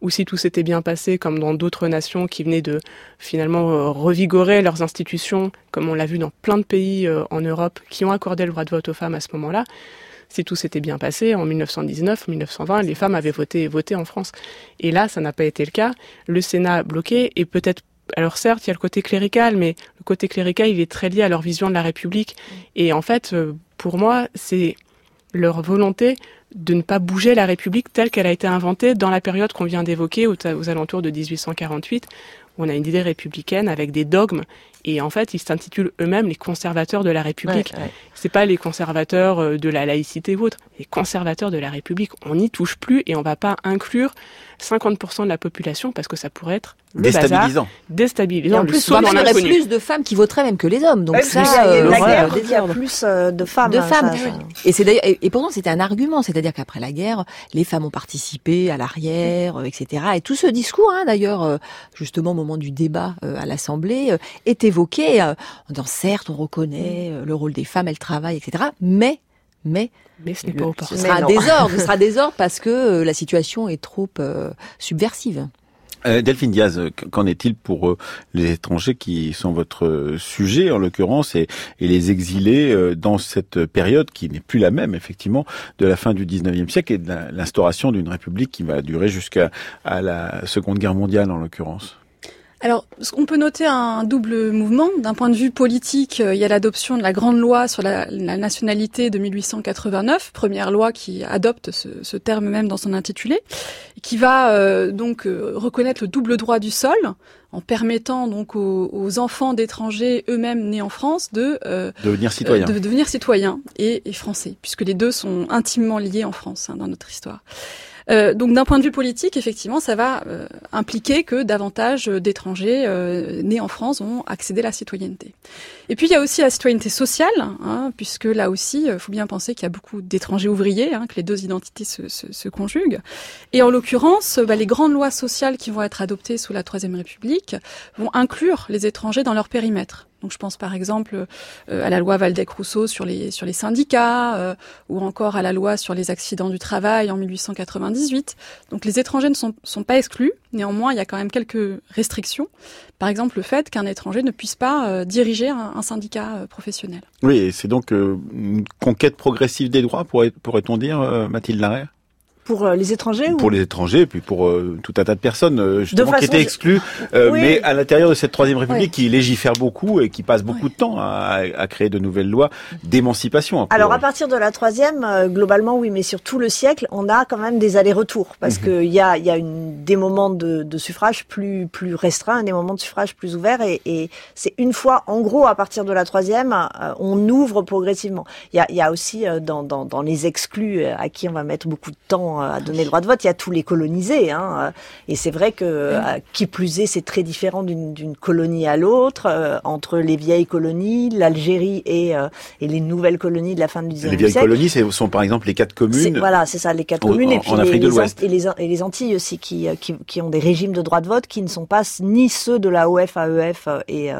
Speaker 6: ou si tout s'était bien passé, comme dans d'autres nations qui venaient de finalement euh, revigorer leurs institutions, comme on l'a vu dans plein de pays euh, en Europe qui ont accordé le droit de vote aux femmes à ce moment-là. Si tout s'était bien passé, en 1919, 1920, les femmes avaient voté, voté en France. Et là, ça n'a pas été le cas. Le Sénat a bloqué et peut-être alors certes, il y a le côté clérical, mais le côté clérical, il est très lié à leur vision de la République. Et en fait, euh, pour moi, c'est leur volonté de ne pas bouger la République telle qu'elle a été inventée dans la période qu'on vient d'évoquer, aux, alentours de 1848, où on a une idée républicaine avec des dogmes et en fait, ils s'intitulent eux-mêmes les conservateurs de la République. Ouais, C'est pas les conservateurs euh, de la laïcité ou autre, les conservateurs de la République. On n'y touche plus et on va pas inclure 50% de la population parce que ça pourrait être le
Speaker 1: déstabilisant.
Speaker 6: Bazar, déstabilisant.
Speaker 5: en plus, il y aurait plus de femmes qui voteraient même que les hommes. Donc ça,
Speaker 3: euh, la guerre, il y a plus euh, de femmes.
Speaker 5: De femmes. Et c'est d'ailleurs, et, pourtant c'était un argument, c'est-à-dire qu'après la guerre, les femmes ont participé à l'arrière, etc. Et tout ce discours, hein, d'ailleurs, justement au moment du débat à l'Assemblée, était évoqué euh, en disant certes on reconnaît euh, le rôle des femmes, elles travaillent, etc. Mais mais
Speaker 6: mais ce n'est pas
Speaker 5: Ce sera un désordre, ce sera désordre parce que euh, la situation est trop subversive.
Speaker 1: Delphine Diaz, qu'en est-il pour les étrangers qui sont votre sujet en l'occurrence et, les exilés dans cette période qui n'est plus la même effectivement de la fin du 19e siècle et de l'instauration d'une république qui va durer jusqu'à la Seconde Guerre mondiale en l'occurrence?
Speaker 4: Alors, on peut noter un double mouvement. D'un point de vue politique, euh, il y a l'adoption de la grande loi sur la, nationalité de 1889, première loi qui adopte ce, terme même dans son intitulé, qui va euh, donc euh, reconnaître le double droit du sol en permettant donc aux, enfants d'étrangers eux-mêmes nés en France de
Speaker 1: devenir citoyens,
Speaker 4: de devenir citoyens et, français, puisque les deux sont intimement liés en France hein, dans notre histoire. Euh, donc d'un point de vue politique, effectivement, ça va euh, impliquer que davantage d'étrangers euh, nés en France vont accéder à la citoyenneté. Et puis il y a aussi la citoyenneté sociale, hein, puisque là aussi, il faut bien penser qu'il y a beaucoup d'étrangers ouvriers, hein, que les deux identités se conjuguent. Et en l'occurrence, bah, les grandes lois sociales qui vont être adoptées sous la Troisième République vont inclure les étrangers dans leur périmètre. Donc je pense par exemple euh, à la loi Valdec-Rousseau sur les sur les syndicats euh, ou encore à la loi sur les accidents du travail en 1898. Donc les étrangers ne sont, pas exclus. Néanmoins, il y a quand même quelques restrictions. Par exemple, le fait qu'un étranger ne puisse pas euh, diriger un, syndicat professionnel.
Speaker 1: Oui, c'est donc une conquête progressive des droits, pourrait-on dire, Mathilde Larère
Speaker 3: pour euh, les étrangers
Speaker 1: Pour les étrangers, puis pour euh, tout un tas de personnes euh, justement qui étaient exclues, mais à l'intérieur de cette troisième République qui légifère beaucoup et qui passe beaucoup de temps à, à, créer de nouvelles lois d'émancipation.
Speaker 3: Alors à partir de la troisième, globalement oui, mais sur tout le siècle, on a quand même des allers-retours parce mhm. qu'il y a, y a une, des moments de, de, suffrage plus plus restreints, des moments de suffrage plus ouverts, et, et c'est une fois, en gros, à partir de la troisième, on ouvre progressivement. Il y a, y a aussi dans, dans, dans les exclus à qui on va mettre beaucoup de temps à euh, donner le droit de vote. Il y a tous les colonisés. Hein, et c'est vrai que, euh, qui plus est, c'est très différent d'une colonie à l'autre, euh, entre les vieilles colonies, l'Algérie et, et les nouvelles colonies de la fin du XIXe siècle.
Speaker 1: Les vieilles colonies, ce sont par exemple les quatre communes.
Speaker 3: Voilà, c'est ça, les quatre communes. et puis les, Afrique de l'Ouest. Et les, et les Antilles aussi, qui, qui, qui, ont des régimes de droit de vote qui ne sont pas ni ceux de la OF, AEF et,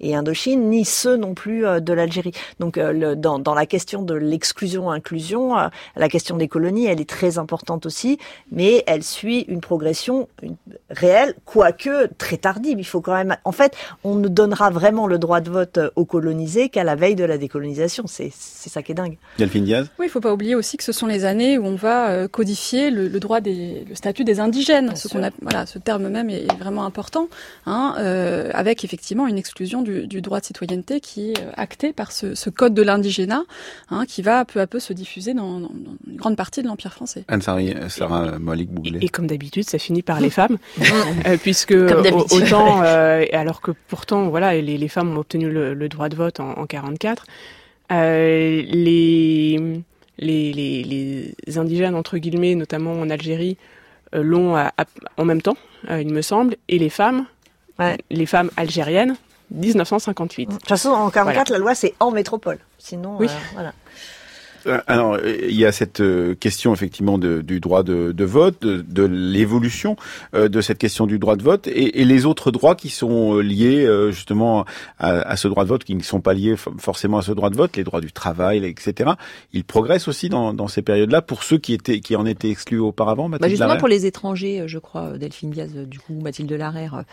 Speaker 3: et Indochine, ni ceux non plus de l'Algérie. Donc, le, dans, dans la question de l'exclusion-inclusion, la question des colonies, elle est très importante aussi, mais elle suit une progression réelle, quoique très tardive. Il faut quand même, en fait, on ne donnera vraiment le droit de vote aux colonisés qu'à la veille de la décolonisation. C'est ça qui est dingue.
Speaker 1: Delphine Diaz.
Speaker 4: Oui, il faut pas oublier aussi que ce sont les années où on va euh, codifier le, droit des, le statut des indigènes. ce a, voilà, ce terme même est, vraiment important, hein, euh, avec effectivement une exclusion du, du, droit de citoyenneté qui est euh, acté par ce, ce code de l'indigénat, hein, qui va peu à peu se diffuser dans, dans, une grande partie de l'empire français.
Speaker 1: Anne Sarah, Malik Bouglé.
Speaker 6: Et, comme d'habitude, ça finit par les femmes, puisque autant, alors que pourtant, voilà, les, les femmes ont obtenu le, droit de vote en, en 44, les les, les, les, indigènes, entre guillemets, notamment en Algérie, euh, l'ont en même temps, euh, il me semble, et les femmes, les femmes algériennes, 1958. De
Speaker 3: toute façon, en 44, la loi, c'est en métropole. Sinon, oui. Euh, voilà.
Speaker 1: Euh, alors, il y a cette euh, question effectivement de, du droit de, de vote, de, de l'évolution euh, de cette question du droit de vote, et, et, les autres droits qui sont liés justement à, à, ce droit de vote, qui ne sont pas liés forcément à ce droit de vote, les droits du travail, etc. Ils progressent aussi dans, dans ces périodes-là pour ceux qui étaient qui en étaient exclus auparavant.
Speaker 5: Bah justement pour les étrangers, je crois, Delphine Diaz, du coup Mathilde Larère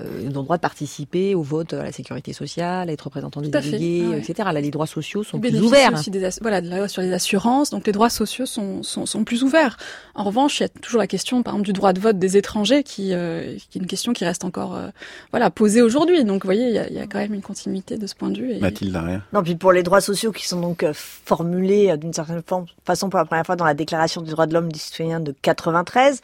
Speaker 5: euh, ils ont le droit de participer au vote à la sécurité sociale, à être représentant des délégués, ah etc. Là, les droits sociaux sont plus ouverts.
Speaker 4: Aussi des voilà, de la loi sur les assurances, donc les droits sociaux sont, sont, sont, plus ouverts. En revanche, il y a toujours la question, par exemple, du droit de vote des étrangers, qui, euh, qui est une question qui reste encore euh, voilà posée aujourd'hui. Donc, vous voyez, il y, a, il y, a, quand même une continuité de ce point de vue.
Speaker 1: Et... Mathilde rien.
Speaker 3: Non, puis pour les droits sociaux qui sont donc euh, formulés d'une certaine façon pour la première fois dans la Déclaration des droits de l'homme du citoyen de 93,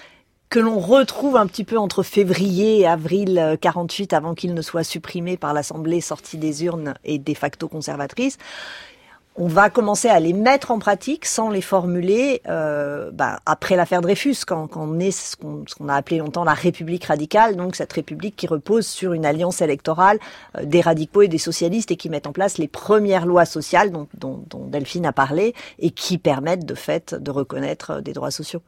Speaker 3: que l'on retrouve un petit peu entre février et avril 48 avant qu'il ne soit supprimé par l'Assemblée sortie des urnes et de facto conservatrice on va commencer à les mettre en pratique sans les formuler euh, bah, après l'affaire Dreyfus, quand, quand on est ce qu'on a appelé longtemps la République radicale, donc cette République qui repose sur une alliance électorale euh, des radicaux et des socialistes et qui met en place les premières lois sociales dont, dont, dont Delphine a parlé et qui permettent de fait de reconnaître euh, des droits sociaux.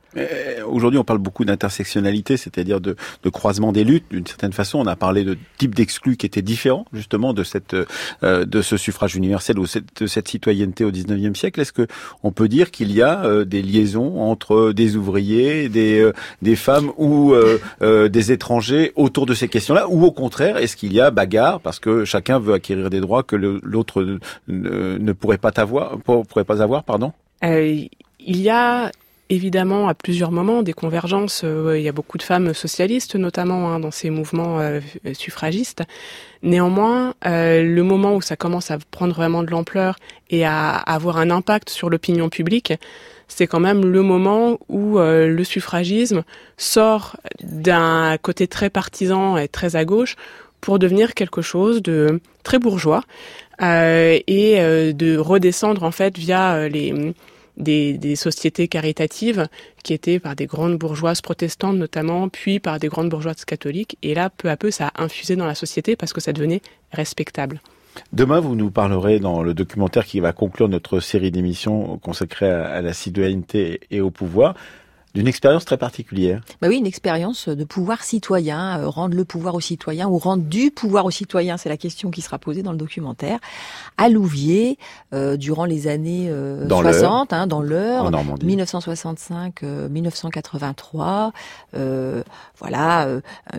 Speaker 1: Aujourd'hui, on parle beaucoup d'intersectionnalité, c'est-à-dire de, de, croisement des luttes. D'une certaine façon, on a parlé de types d'exclus qui étaient différents justement de cette euh, de ce suffrage universel ou de cette citoyenneté au 19e siècle, est-ce que on peut dire qu'il y a euh, des liaisons entre des ouvriers, des, euh, femmes ou euh, des étrangers autour de ces questions-là Ou au contraire, est-ce qu'il y a bagarre parce que chacun veut acquérir des droits que l'autre ne, pourrait pas avoir, pourrait pas avoir, pardon?
Speaker 6: Il y a évidemment à plusieurs moments des convergences. il y a beaucoup de femmes socialistes, notamment hein, dans ces mouvements suffragistes. Néanmoins, euh, le moment où ça commence à prendre vraiment de l'ampleur et à, avoir un impact sur l'opinion publique, c'est quand même le moment où euh, le suffragisme sort d'un côté très partisan et très à gauche pour devenir quelque chose de très bourgeois euh, et de redescendre en fait via les des, sociétés caritatives qui étaient par des grandes bourgeoises protestantes notamment, puis par des grandes bourgeoises catholiques. Et là, peu à peu, ça a infusé dans la société parce que ça devenait respectable.
Speaker 1: Demain, vous nous parlerez dans le documentaire qui va conclure notre série d'émissions consacrée à la citoyenneté et au pouvoir d'une expérience très particulière.
Speaker 5: Bah oui, une expérience de pouvoir citoyen, euh, rendre le pouvoir aux citoyens ou rendre du pouvoir aux citoyens, c'est la question qui sera posée dans le documentaire. À Louviers, euh, durant les années euh, 60, hein, dans l'heure, 1965-1983, euh, voilà,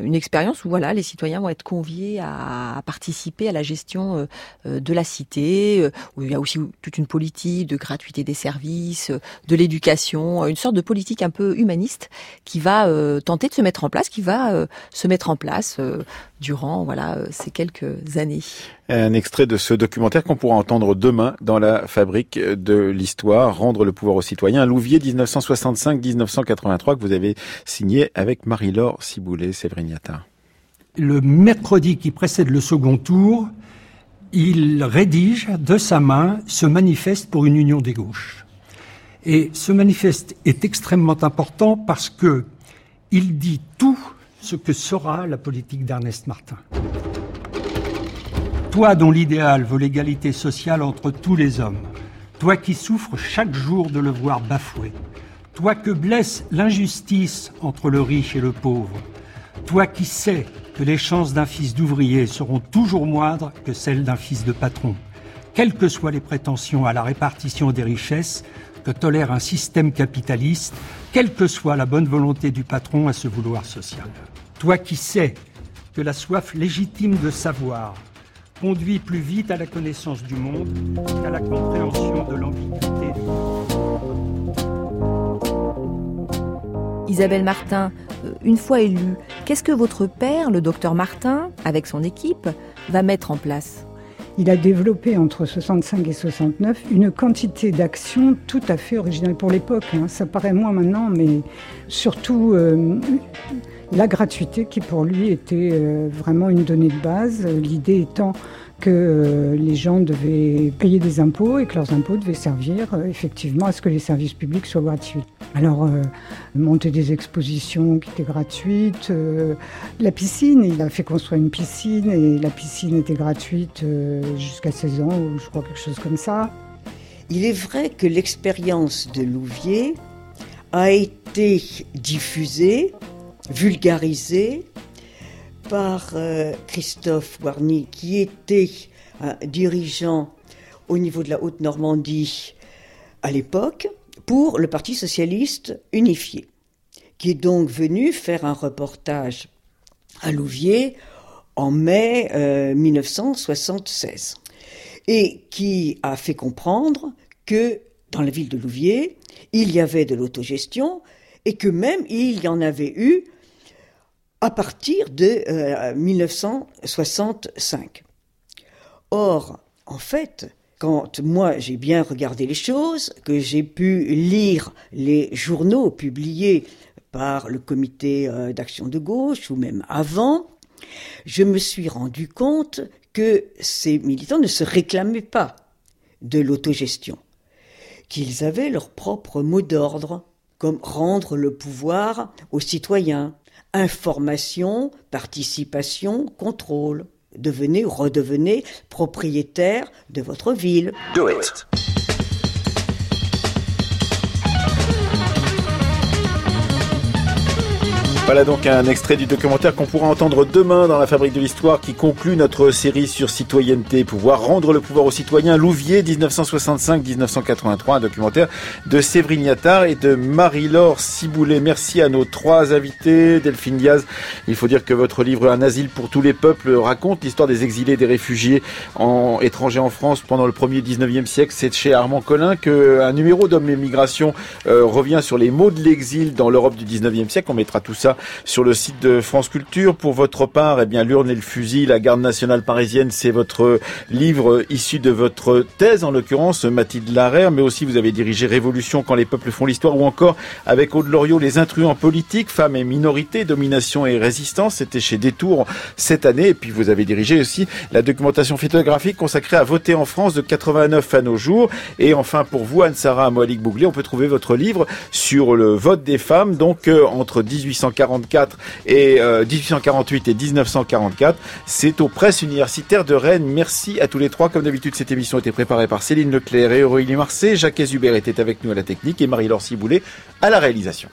Speaker 5: une expérience où voilà, les citoyens vont être conviés à, à participer à la gestion de la cité, où il y a aussi toute une politique de gratuité des services, de l'éducation, une sorte de politique un peu humaniste qui va euh, tenter de se mettre en place, qui va euh, se mettre en place euh, durant voilà ces quelques années.
Speaker 1: Un extrait de ce documentaire qu'on pourra entendre demain dans la fabrique de l'histoire, rendre le pouvoir aux citoyens, Louvier 1965-1983 que vous avez signé avec Marie-Laure Ciboulet, Sévrignata.
Speaker 9: Le mercredi qui précède le second tour, il rédige de sa main ce manifeste pour une union des gauches. Et ce manifeste est extrêmement important parce que il dit tout ce que sera la politique d'Ernest Martin. Toi dont l'idéal veut l'égalité sociale entre tous les hommes, toi qui souffres chaque jour de le voir bafoué, toi que blesse l'injustice entre le riche et le pauvre, toi qui sais que les chances d'un fils d'ouvrier seront toujours moindres que celles d'un fils de patron, quelles que soient les prétentions à la répartition des richesses, que tolère un système capitaliste, quelle que soit la bonne volonté du patron à ce vouloir social. Toi qui sais que la soif légitime de savoir conduit plus vite à la connaissance du monde qu'à la compréhension de l'ambiguïté
Speaker 5: Isabelle Martin, euh, une fois élue, qu'est-ce que votre père, le docteur Martin, avec son équipe, va mettre en place?
Speaker 10: Il a développé entre 65 et 69 une quantité d'actions tout à fait originales pour l'époque. Hein. Ça paraît moins maintenant, mais surtout euh, la gratuité qui pour lui était euh, vraiment une donnée de base. L'idée étant que euh, les gens devaient payer des impôts et que leurs impôts devaient servir effectivement à ce que les services publics soient gratuits. Alors, monter des expositions qui étaient gratuites, la piscine, il a fait construire une piscine et la piscine était gratuite jusqu'à 16 ans, ou je crois quelque chose comme ça.
Speaker 11: Il est vrai que l'expérience de Louvier a été diffusée, vulgarisée par euh, Christophe Warny, qui était dirigeant au niveau de la Haute-Normandie à l'époque pour le Parti socialiste unifié, qui est donc venu faire un reportage à Louviers en mai 1976 euh, et qui a fait comprendre que dans la ville de Louviers, il y avait de l'autogestion et que même il y en avait eu à partir de 1965. Euh, Or, en fait, quand moi j'ai bien regardé les choses, que j'ai pu lire les journaux publiés par le comité euh, d'action de gauche ou même avant, je me suis rendu compte que ces militants ne se réclamaient pas de l'autogestion, qu'ils avaient leur propre mot d'ordre, comme rendre le pouvoir aux citoyens, information, participation, contrôle. Devenez redevenez propriétaire de votre ville. Do it.
Speaker 1: Voilà donc un extrait du documentaire qu'on pourra entendre demain dans la Fabrique de l'Histoire qui conclut notre série sur citoyenneté, pouvoir rendre le pouvoir aux citoyens. Louvier 1965-1983, un documentaire de Séverine Yattard et de Marie-Laure Ciboulet. Merci à nos trois invités. Delphine Diaz, il faut dire que votre livre Un asile pour tous les peuples raconte l'histoire des exilés, des réfugiés étrangers en France pendant le premier 19e siècle. C'est chez Armand Collin qu'un numéro d'Homme et Migration euh, revient sur les mots de l'exil dans l'Europe du 19e siècle. On mettra tout ça sur le site de France Culture. Pour votre part, eh bien, l'urne et le fusil, la garde nationale parisienne, c'est votre livre issu de votre thèse, en l'occurrence, Mathilde Larère, mais aussi vous avez dirigé Révolution quand les peuples font l'histoire, ou encore avec Aude Loriot, Les intruants politiques, femmes et minorités, domination et résistance. C'était chez Détour cette année. Et puis vous avez dirigé aussi la documentation photographique consacrée à voter en France de 89 à nos jours. Et enfin, pour vous, Anne-Sara Moalik Bougli, on peut trouver votre livre sur le vote des femmes, donc euh, entre 1840 et 1848 euh, et 1944. C'est aux presses universitaires de Rennes. Merci à tous les trois. Comme d'habitude, cette émission a été préparée par Céline Leclerc et Aurélie Marseille. Jacques Hubert était avec nous à la technique et Marie-Laure Ciboulet à la réalisation.